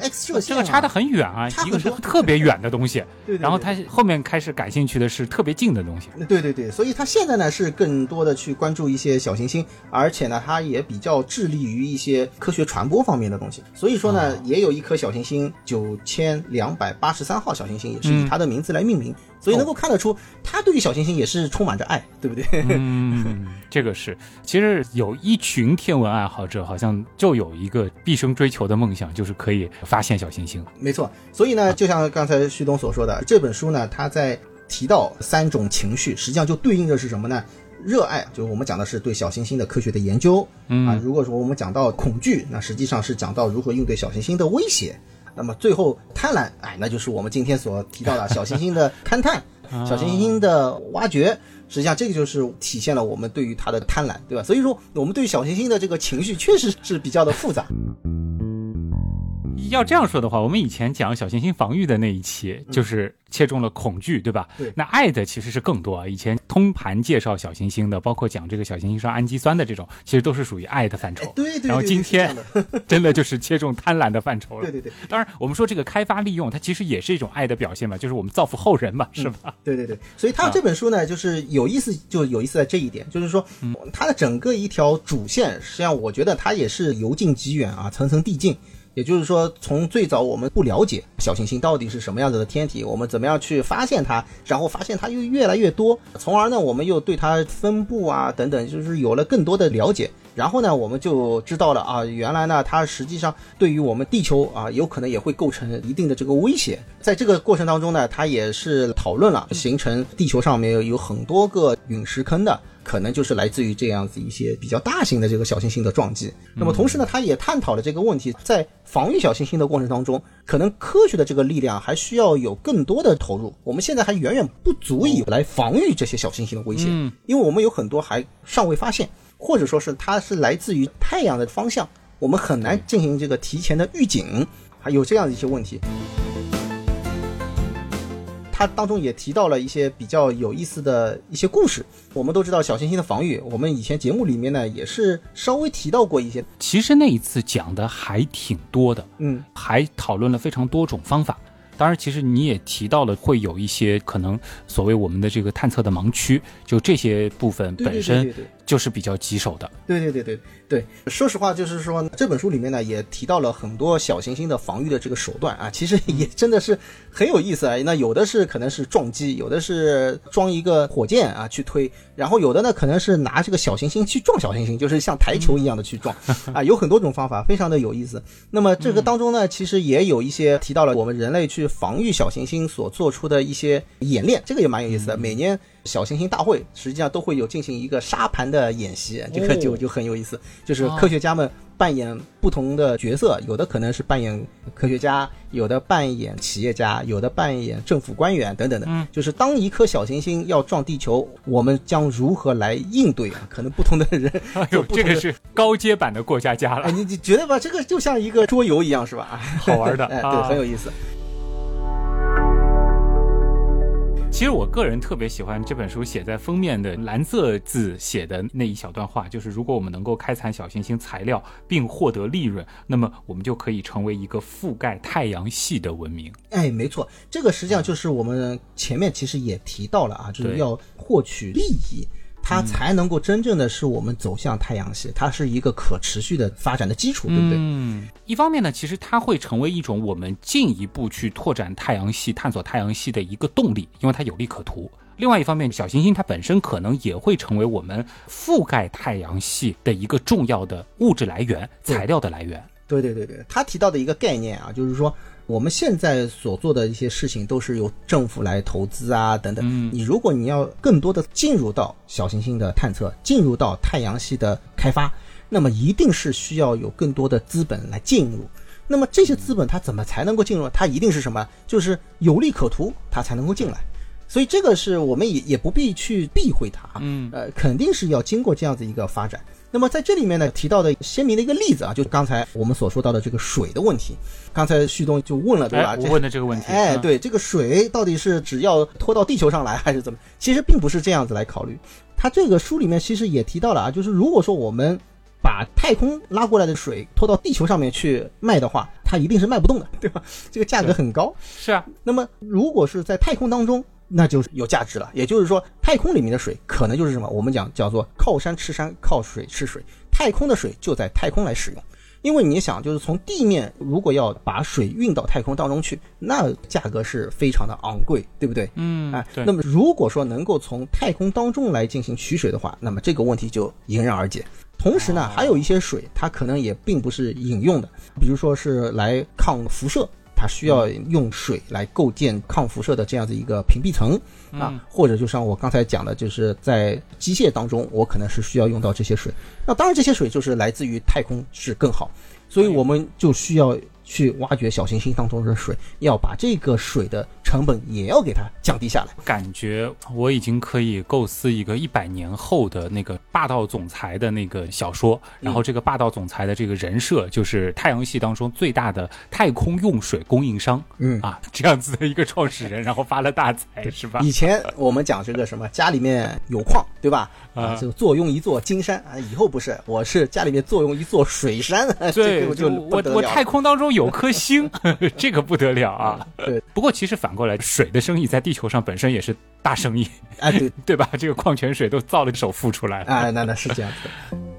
X 射线，这个差的很远啊，一个是特别远的东西，对，然后他后面开始感兴趣的是特别近的东西，对对对，所以他现在呢是更多的去关注一些小行星，而且呢他也比较致力于一些科学传播方面的东西，所以说呢也有一颗小行星九千两百八十三号小行星也是以他的名字来命名。所以能够看得出，他对于小行星也是充满着爱，对不对？嗯，这个是。其实有一群天文爱好者，好像就有一个毕生追求的梦想，就是可以发现小行星。没错。所以呢，就像刚才旭东所说的，这本书呢，他在提到三种情绪，实际上就对应的是什么呢？热爱，就是我们讲的是对小行星的科学的研究。嗯啊，如果说我们讲到恐惧，那实际上是讲到如何应对小行星的威胁。那么最后贪婪，哎，那就是我们今天所提到的小行星的勘探、小行星的挖掘，实际上这个就是体现了我们对于它的贪婪，对吧？所以说，我们对小行星的这个情绪确实是比较的复杂。要这样说的话，我们以前讲小行星防御的那一期，就是切中了恐惧，对吧？对那爱的其实是更多啊。以前通盘介绍小行星的，包括讲这个小行星上氨基酸的这种，其实都是属于爱的范畴。哎，对对对，然后今天 真的就是切中贪婪的范畴了。对对对当然，我们说这个开发利用，它其实也是一种爱的表现嘛，就是我们造福后人嘛，是吧？对对对，所以他这本书呢，就是有意思，就有意思在这一点，就是说，它的整个一条主线，实际上我觉得它也是由近及远啊，层层递进。也就是说，从最早我们不了解小行星到底是什么样子的天体，我们怎么样去发现它，然后发现它又越来越多，从而呢，我们又对它分布啊等等，就是有了更多的了解。然后呢，我们就知道了啊，原来呢，它实际上对于我们地球啊，有可能也会构成一定的这个威胁。在这个过程当中呢，它也是讨论了形成地球上面有很多个陨石坑的。可能就是来自于这样子一些比较大型的这个小行星的撞击。那么同时呢，他也探讨了这个问题，在防御小行星的过程当中，可能科学的这个力量还需要有更多的投入。我们现在还远远不足以来防御这些小行星的威胁，嗯因为我们有很多还尚未发现，或者说是它是来自于太阳的方向，我们很难进行这个提前的预警，还有这样的一些问题。它当中也提到了一些比较有意思的一些故事。我们都知道小行星的防御，我们以前节目里面呢也是稍微提到过一些。其实那一次讲的还挺多的，嗯，还讨论了非常多种方法。当然，其实你也提到了会有一些可能所谓我们的这个探测的盲区，就这些部分本身就是比较棘手的。对对对对对，说实话，就是说这本书里面呢也提到了很多小行星的防御的这个手段啊，其实也真的是很有意思啊。那有的是可能是撞击，有的是装一个火箭啊去推，然后有的呢可能是拿这个小行星去撞小行星，就是像台球一样的去撞 啊，有很多种方法，非常的有意思。那么这个当中呢，其实也有一些提到了我们人类去防御小行星所做出的一些演练，这个也蛮有意思的。每年小行星大会实际上都会有进行一个沙盘的演习，这个就哦就很有意思，就是科学家们扮演不同的角色，有的可能是扮演科学家，有的扮演企业家，有的扮演政府官员等等的。嗯，就是当一颗小行星要撞地球，我们将如何来应对啊？可能不同的人 这个是高阶版的过家家哎，了，你你觉得吧？这个就像一个桌游一样，是吧？好玩的 哎，对，啊很有意思。其实我个人特别喜欢这本书写在封面的蓝色字写的那一小段话，就是如果我们能够开采小行星材料并获得利润，那么我们就可以成为一个覆盖太阳系的文明。哎，没错，这个实际上就是我们前面其实也提到了啊，就是要获取利益，它才能够真正的是我们走向太阳系，它是一个可持续的发展的基础，对不对？嗯，一方面呢，其实它会成为一种我们进一步去拓展太阳系、探索太阳系的一个动力，因为它有利可图。另外一方面，小行星它本身可能也会成为我们覆盖太阳系的一个重要的物质来源、材料的来源。对对对对，他提到的一个概念啊，就是说我们现在所做的一些事情都是由政府来投资啊等等。嗯你如果你要更多的进入到小行星的探测，进入到太阳系的开发，那么一定是需要有更多的资本来进入。那么这些资本它怎么才能够进入？它一定是什么？就是有利可图，它才能够进来。所以这个是我们也也不必去避讳它，嗯呃，肯定是要经过这样子一个发展。那么在这里面呢，提到的鲜明的一个例子啊，就刚才我们所说到的这个水的问题。刚才旭东就问了，对吧？哎，我问的这个问题，哎，嗯，对，这个水到底是只要拖到地球上来，还是怎么？其实并不是这样子来考虑。他这个书里面其实也提到了啊，就是如果说我们把太空拉过来的水拖到地球上面去卖的话，它一定是卖不动的，对吧？这个价格很高。是啊，那么如果是在太空当中，那就是有价值了。也就是说，太空里面的水可能就是什么？我们讲叫做靠山吃山，靠水吃水。太空的水就在太空来使用。因为你想，就是从地面如果要把水运到太空当中去，那价格是非常的昂贵，对不对？嗯，哎，对，那么如果说能够从太空当中来进行取水的话，那么这个问题就迎刃而解。同时呢，还有一些水，它可能也并不是饮用的，比如说是来抗辐射，它需要用水来构建抗辐射的这样子一个屏蔽层啊，或者就像我刚才讲的，就是在机械当中，我可能是需要用到这些水。那当然，这些水就是来自于太空是更好，所以我们就需要去挖掘小行星当中的水，要把这个水的成本也要给它降低下来。感觉我已经可以构思一个一百年后的那个霸道总裁的那个小说，然后这个霸道总裁的这个人设就是太阳系当中最大的太空用水供应商，嗯啊，这样子的一个创始人，然后发了大财，是吧？以前我们讲这个什么家里面有矿，对吧？啊就，坐拥一座金山啊，以后不是，我是家里面坐拥一座水山，这对，个就我我太空当中有颗星，这个不得了啊！对，不过其实反过来，水的生意在地球上本身也是大生意，哎，对，对吧？这个矿泉水都造了首富出来了。啊，那那是这样子的。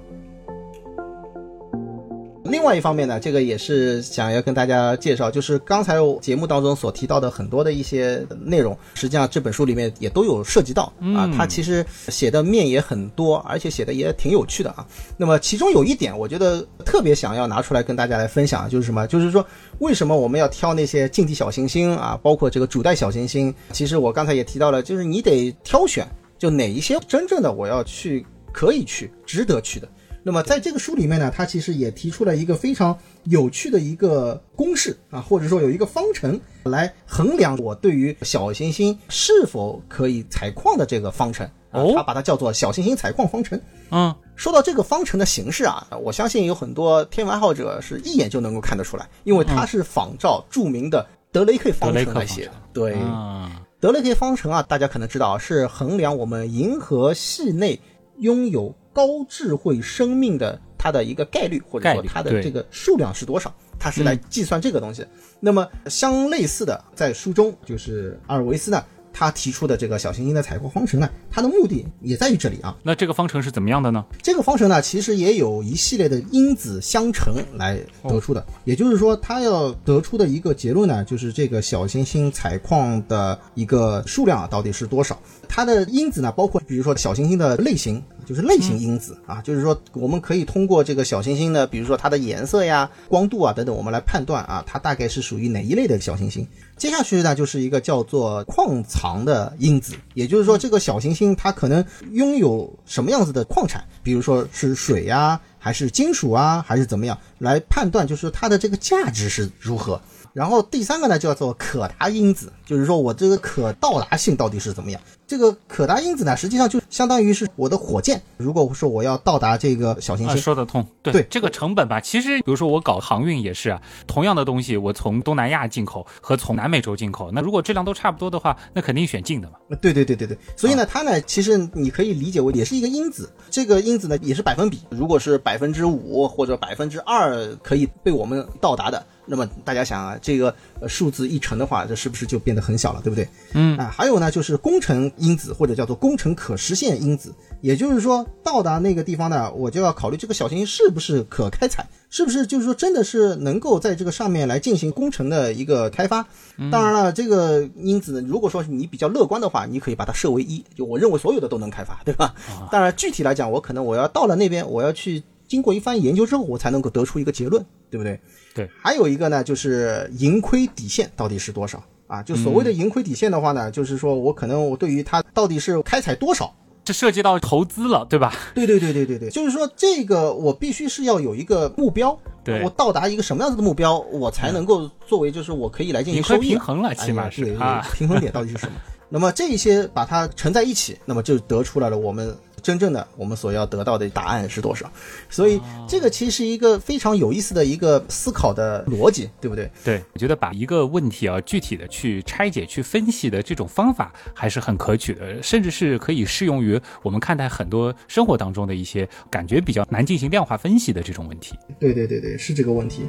另外一方面呢，这个也是想要跟大家介绍，就是刚才节目当中所提到的很多的一些内容，实际上这本书里面也都有涉及到啊。它其实写的面也很多，而且写的也挺有趣的啊。那么其中有一点，我觉得特别想要拿出来跟大家来分享，就是什么？就是说为什么我们要挑那些近地小行星啊，包括这个主带小行星？其实我刚才也提到了，就是你得挑选，就哪一些真正的我要去，可以去，值得去的。那么在这个书里面呢，他其实也提出了一个非常有趣的一个公式啊，或者说有一个方程来衡量我对于小行星是否可以采矿的这个方程。啊哦它把它叫做小行星采矿方程。嗯，说到这个方程的形式啊，我相信有很多天文爱好者是一眼就能够看得出来，因为它是仿照著名的德雷克方程来写的。对，啊，德雷克方程啊，大家可能知道是衡量我们银河系内拥有高智慧生命的它的一个概率，或者说它的这个数量是多少，它是来计算这个东西。那么相类似的，在书中就是阿尔维斯呢，他提出的这个小行星的采矿方程呢，它的目的也在于这里啊。那这个方程是怎么样的呢？这个方程呢，其实也有一系列的因子相乘来得出的。也就是说，它要得出的一个结论呢，就是这个小行星采矿的一个数量啊，到底是多少？它的因子呢，包括比如说小行星的类型，就是类型因子啊，就是说我们可以通过这个小行星的，比如说它的颜色呀、光度啊等等，我们来判断啊，它大概是属于哪一类的小行星。接下去呢，就是一个叫做矿藏的因子，也就是说，这个小行星它可能拥有什么样子的矿产，比如说是水呀、还是金属啊，还是怎么样，来判断就是它的这个价值是如何。然后第三个呢，叫做可达因子，就是说我这个可到达性到底是怎么样。这个可达因子呢，实际上就相当于是我的火箭。如果说我要到达这个小行啊，星，说得通。对对这个成本吧，其实比如说我搞航运也是啊，同样的东西，我从东南亚进口和从南美洲进口，那如果质量都差不多的话，那肯定选近的嘛。对对对对对，所以呢，它呢，其实你可以理解为也是一个因子，这个因子呢也是百分比，如果是百分之五或者百分之二可以被我们到达的，那么大家想啊，这个呃数字一乘的话，这是不是就变得很小了，对不对？嗯啊，还有呢，就是工程因子或者叫做工程可实现因子，也就是说到达那个地方呢，我就要考虑这个小行星是不是可开采，是不是就是说真的是能够在这个上面来进行工程的一个开发。当然了，这个因子呢，如果说你比较乐观的话，你可以把它设为一，就我认为所有的都能开发，对吧？当然具体来讲，我可能我要到了那边，我要去经过一番研究之后，我才能够得出一个结论，对不对？对。还有一个呢，就是盈亏底线到底是多少啊？就所谓的盈亏底线的话呢，就是说我可能我对于它到底是开采多少。这涉及到投资了，对吧？对对对对对对，就是说这个我必须是要有一个目标，对我到达一个什么样子的目标，我才能够作为就是我可以来进行收益平衡了，起码是啊。平衡点到底是什么？那么这一些把它乘在一起，那么就得出来了我们真正的我们所要得到的答案是多少。所以这个其实是一个非常有意思的一个思考的逻辑，对不对？对，我觉得把一个问题啊具体的去拆解、去分析的这种方法还是很可取的，甚至是可以适用于我们看待很多生活当中的一些感觉比较难进行量化分析的这种问题。对对对对，是这个问题。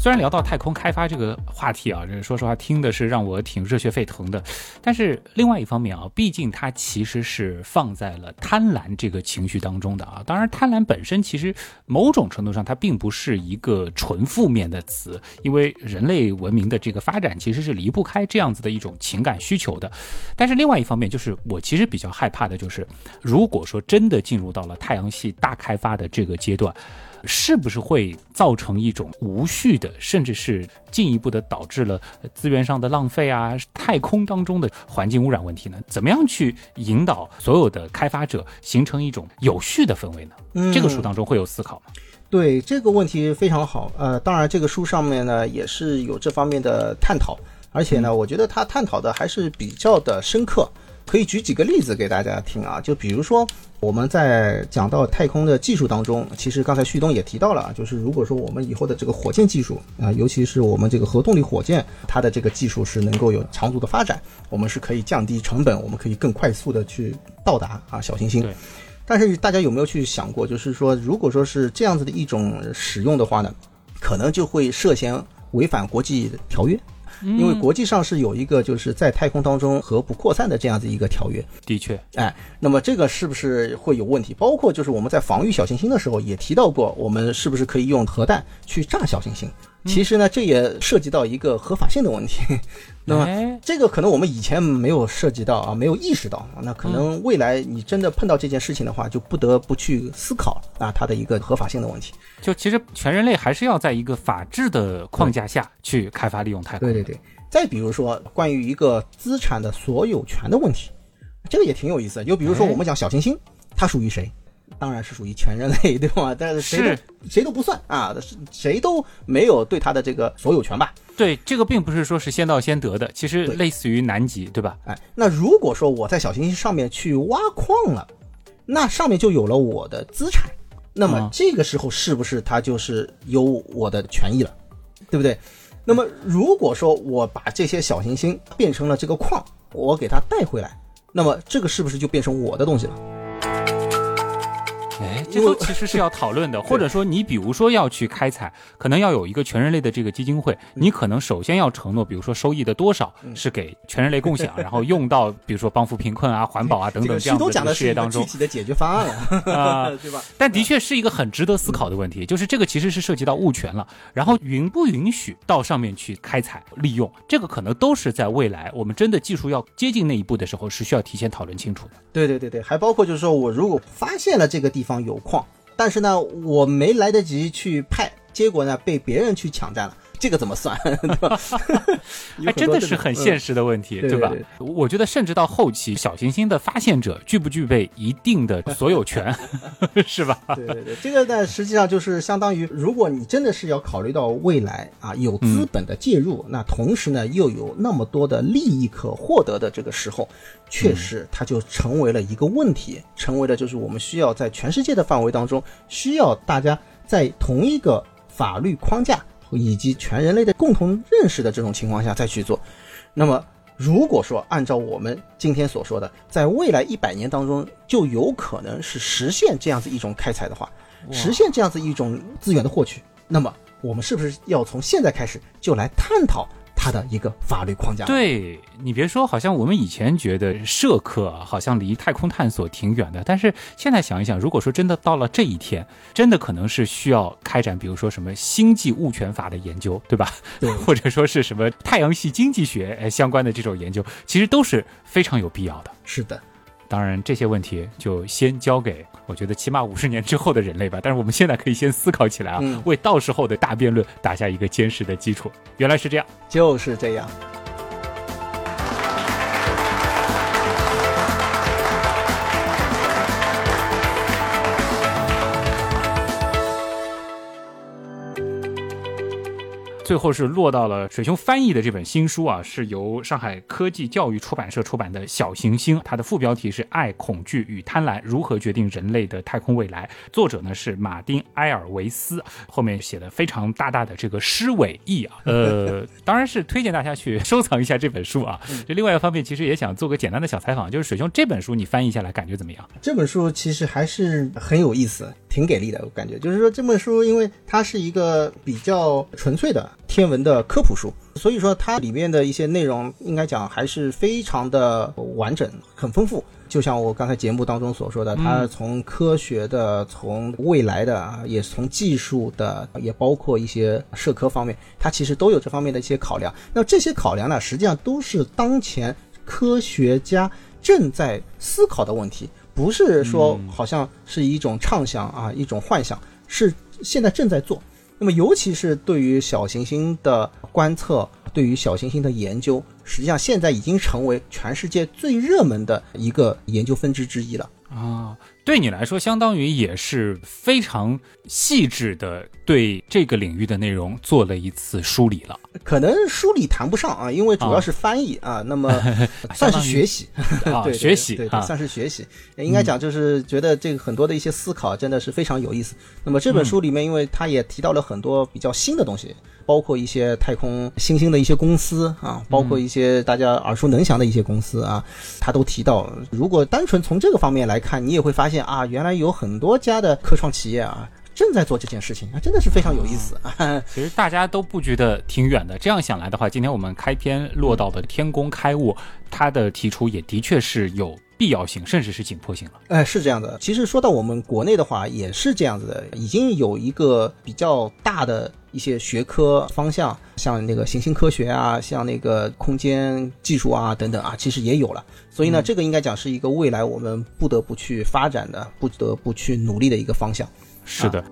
虽然聊到太空开发这个话题啊，这说实话听的是让我挺热血沸腾的，但是另外一方面啊，毕竟它其实是放在了贪婪这个情绪当中的啊。当然，贪婪本身其实某种程度上它并不是一个纯负面的词，因为人类文明的这个发展其实是离不开这样子的一种情感需求的。但是另外一方面，就是我其实比较害怕的就是，如果说真的进入到了太阳系大开发的这个阶段。是不是会造成一种无序的，甚至是进一步的导致了资源上的浪费啊，太空当中的环境污染问题呢？怎么样去引导所有的开发者形成一种有序的氛围呢？嗯这个书当中会有思考吗？对这个问题非常好，呃，当然这个书上面呢也是有这方面的探讨，而且呢，我觉得他探讨的还是比较的深刻，可以举几个例子给大家听啊，就比如说我们在讲到太空的技术当中，其实刚才旭东也提到了，就是如果说我们以后的这个火箭技术啊，尤其是我们这个核动力火箭，它的这个技术是能够有长足的发展，我们是可以降低成本，我们可以更快速的去到达啊小行星。但是大家有没有去想过，就是说，如果说是这样子的一种使用的话呢，可能就会涉嫌违反国际条约，因为国际上是有一个就是在太空当中核不扩散的这样子一个条约。的确，哎，那么这个是不是会有问题？包括就是我们在防御小行星的时候也提到过，我们是不是可以用核弹去炸小行星？其实呢，这也涉及到一个合法性的问题。那么这个可能我们以前没有涉及到啊，没有意识到。那可能未来你真的碰到这件事情的话，就不得不去思考啊，它的一个合法性的问题。就其实全人类还是要在一个法治的框架下去开发利用太空。对对对。再比如说关于一个资产的所有权的问题，这个也挺有意思。就比如说我们讲小行星，它属于谁？当然是属于全人类，对吧？但是谁都谁都不算啊，谁都没有对他的这个所有权吧？对，这个并不是说是先到先得的，其实类似于南极，对吧？哎，那如果说我在小行星上面去挖矿了，那上面就有了我的资产，那么这个时候是不是它就是有我的权益了？对不对？那么如果说我把这些小行星变成了这个矿，我给它带回来，那么这个是不是就变成我的东西了？哎，这都其实是要讨论的，或者说你比如说要去开采，可能要有一个全人类的这个基金会，你可能首先要承诺，比如说收益的多少是给全人类共享，然后用到比如说帮扶贫困啊、环保啊等等这样的事业当中。具体的解决方案了 啊，对吧？但的确是一个很值得思考的问题，就是这个其实是涉及到物权了，然后允不允许到上面去开采利用，这个可能都是在未来我们真的技术要接近那一步的时候是需要提前讨论清楚的。对对对对，还包括就是说我如果发现了这个地方。方有矿，但是呢，我没来得及去派，结果呢被别人去抢占了。这个怎么算？对吧？还真的是很现实的问题，对吧？我觉得甚至到后期，小行星的发现者具不具备一定的所有权，是吧？对对对，这个呢，实际上就是相当于，如果你真的是要考虑到未来啊，有资本的介入，那同时呢又有那么多的利益可获得的这个时候，确实它就成为了一个问题，成为了就是我们需要在全世界的范围当中，需要大家在同一个法律框架。以及全人类的共同认识的这种情况下再去做，那么如果说按照我们今天所说的，在未来一百年当中就有可能是实现这样子一种开采的话，实现这样子一种资源的获取，那么我们是不是要从现在开始就来探讨？它的一个法律框架。对你别说，好像我们以前觉得社科好像离太空探索挺远的，但是现在想一想，如果说真的到了这一天，真的可能是需要开展，比如说什么星际物权法的研究，对吧？对，或者说是什么太阳系经济学呃相关的这种研究，其实都是非常有必要的。是的。当然，这些问题就先交给我觉得起码五十年之后的人类吧。但是我们现在可以先思考起来啊，为到时候的大辩论打下一个坚实的基础。原来是这样，就是这样。最后是落到了水兄翻译的这本新书啊，是由上海科技教育出版社出版的《小行星》，它的副标题是《爱、恐惧与贪婪：如何决定人类的太空未来》，作者呢是马丁·埃尔维斯，后面写的非常大大的这个诗尾意啊，呃，当然是推荐大家去收藏一下这本书啊。这另外一方面，其实也想做个简单的小采访，就是水兄这本书你翻译下来感觉怎么样？这本书其实还是很有意思，挺给力的，我感觉就是说这本书，因为它是一个比较纯粹的。天文的科普书，所以说它里面的一些内容应该讲还是非常的完整、很丰富。就像我刚才节目当中所说的，它从科学的、从未来的，也从技术的，也包括一些社科方面，它其实都有这方面的一些考量。那这些考量呢，实际上都是当前科学家正在思考的问题，不是说好像是一种畅想啊，一种幻想，是现在正在做。那么，尤其是对于小行星的观测，对于小行星的研究，实际上现在已经成为全世界最热门的一个研究分支之一了。啊，对你来说，相当于也是非常细致的对这个领域的内容做了一次梳理了。可能梳理谈不上啊，因为主要是翻译啊，那么 算是学习啊，对学习对对，算是学习。应该讲就是觉得这个很多的一些思考真的是非常有意思。那么这本书里面，因为它也提到了很多比较新的东西，包括一些太空新兴的一些公司啊，包括一些大家耳熟能详的一些公司啊，他都提到。如果单纯从这个方面来看，你也会发现啊，原来有很多家的科创企业啊。正在做这件事情啊，真的是非常有意思啊！其实大家都不觉得挺远的。这样想来的话，今天我们开篇落到的天工开物，它的提出也的确是有必要性，甚至是紧迫性了。哎，是这样的。其实说到我们国内的话，也是这样子的，已经有一个比较大的一些学科方向，像那个行星科学啊，像那个空间技术啊等等啊，其实也有了。所以呢，这个应该讲是一个未来我们不得不去发展的、不得不去努力的一个方向。是的，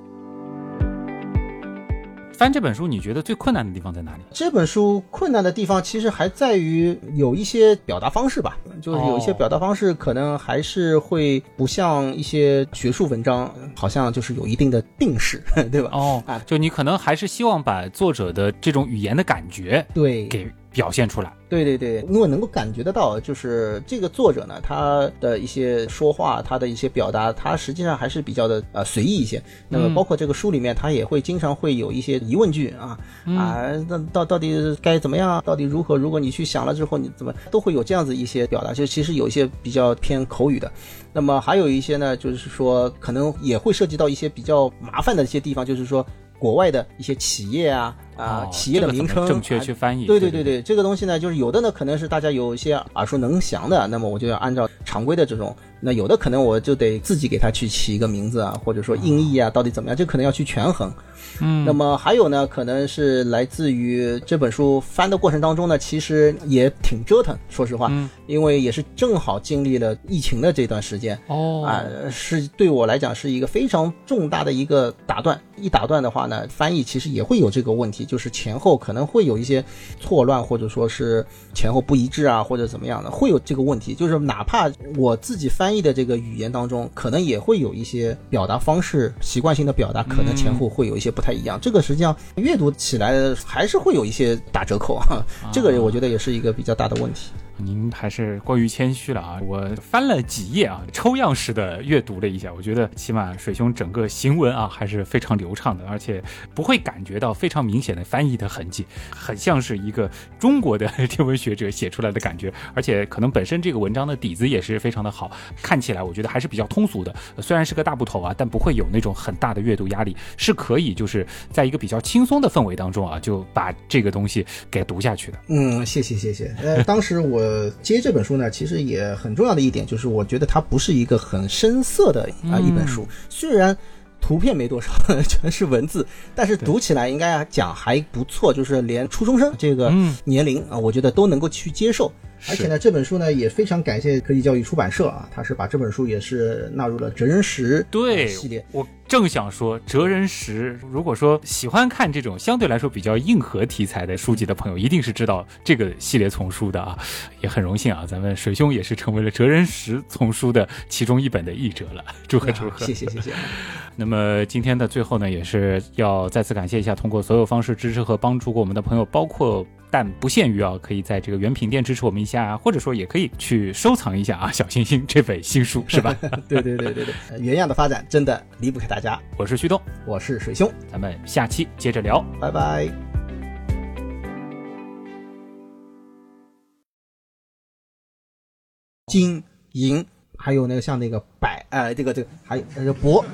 翻这本书，你觉得最困难的地方在哪里？这本书困难的地方其实还在于有一些表达方式吧，就是有一些表达方式可能还是会不像一些学术文章，好像就是有一定的定式，对吧？哦，啊，就你可能还是希望把作者的这种语言的感觉对给。表现出来，对对对，因为能够感觉得到，就是这个作者呢，他的一些说话，他的一些表达，他实际上还是比较的呃随意一些。那么包括这个书里面，他也会经常会有一些疑问句啊啊，那到到底该怎么样？到底如何？如果你去想了之后，你怎么都会有这样子一些表达，就其实有一些比较偏口语的。那么还有一些呢，就是说可能也会涉及到一些比较麻烦的一些地方，就是说。国外的一些企业啊啊，企业的名称正确去翻译。对对对对，这个东西呢，就是有的呢可能是大家有一些耳熟能详的，那么我就要按照常规的这种；那有的可能我就得自己给它去起一个名字啊，或者说音译啊，到底怎么样，这可能要去权衡。嗯，那么还有呢，可能是来自于这本书翻的过程当中呢，其实也挺折腾，说实话，因为也是正好经历了疫情的这段时间，哦，啊，是对我来讲是一个非常重大的一个打断。一打断的话呢，翻译其实也会有这个问题，就是前后可能会有一些错乱，或者说是前后不一致啊，或者怎么样的，会有这个问题。就是哪怕我自己翻翻译的这个语言当中，可能也会有一些表达方式、习惯性的表达，可能前后会有一些不太。一样，这个实际上阅读起来还是会有一些打折扣啊，这个我觉得也是一个比较大的问题。您还是过于谦虚了啊！我翻了几页啊，抽样式的阅读了一下，我觉得起码水兄整个行文啊还是非常流畅的，而且不会感觉到非常明显的翻译的痕迹，很像是一个中国的 天文学者写出来的感觉，而且可能本身这个文章的底子也是非常的好，看起来我觉得还是比较通俗的，虽然是个大部头啊，但不会有那种很大的阅读压力，是可以就是在一个比较轻松的氛围当中啊，就把这个东西给读下去的。嗯，谢谢谢谢。呃，当时我。呃，接这本书呢，其实也很重要的一点就是，我觉得它不是一个很深色的啊一本书，虽然图片没多少，全是文字，但是读起来应该讲还不错，就是连初中生这个年龄啊，我觉得都能够去接受。而且呢，这本书呢也非常感谢科技教育出版社啊，他是把这本书也是纳入了哲人石对系列。我正想说哲人石，如果说喜欢看这种相对来说比较硬核题材的书籍的朋友，一定是知道这个系列丛书的啊。也很荣幸啊，咱们水兄也是成为了哲人石丛书的其中一本的译者了，祝贺 祝贺！谢谢谢谢。那么今天的最后呢，也是要再次感谢一下通过所有方式支持和帮助过我们的朋友，包括。但不限于啊，可以在这个原品店支持我们一下，或者说也可以去收藏一下啊，《小星星》这本新书 是吧？对对对对对，原样的发展真的离不开大家。我是旭东，我是水兄，咱们下期接着聊，拜拜。金银，还有那个像那个百，呃，这个这个还有呃铂。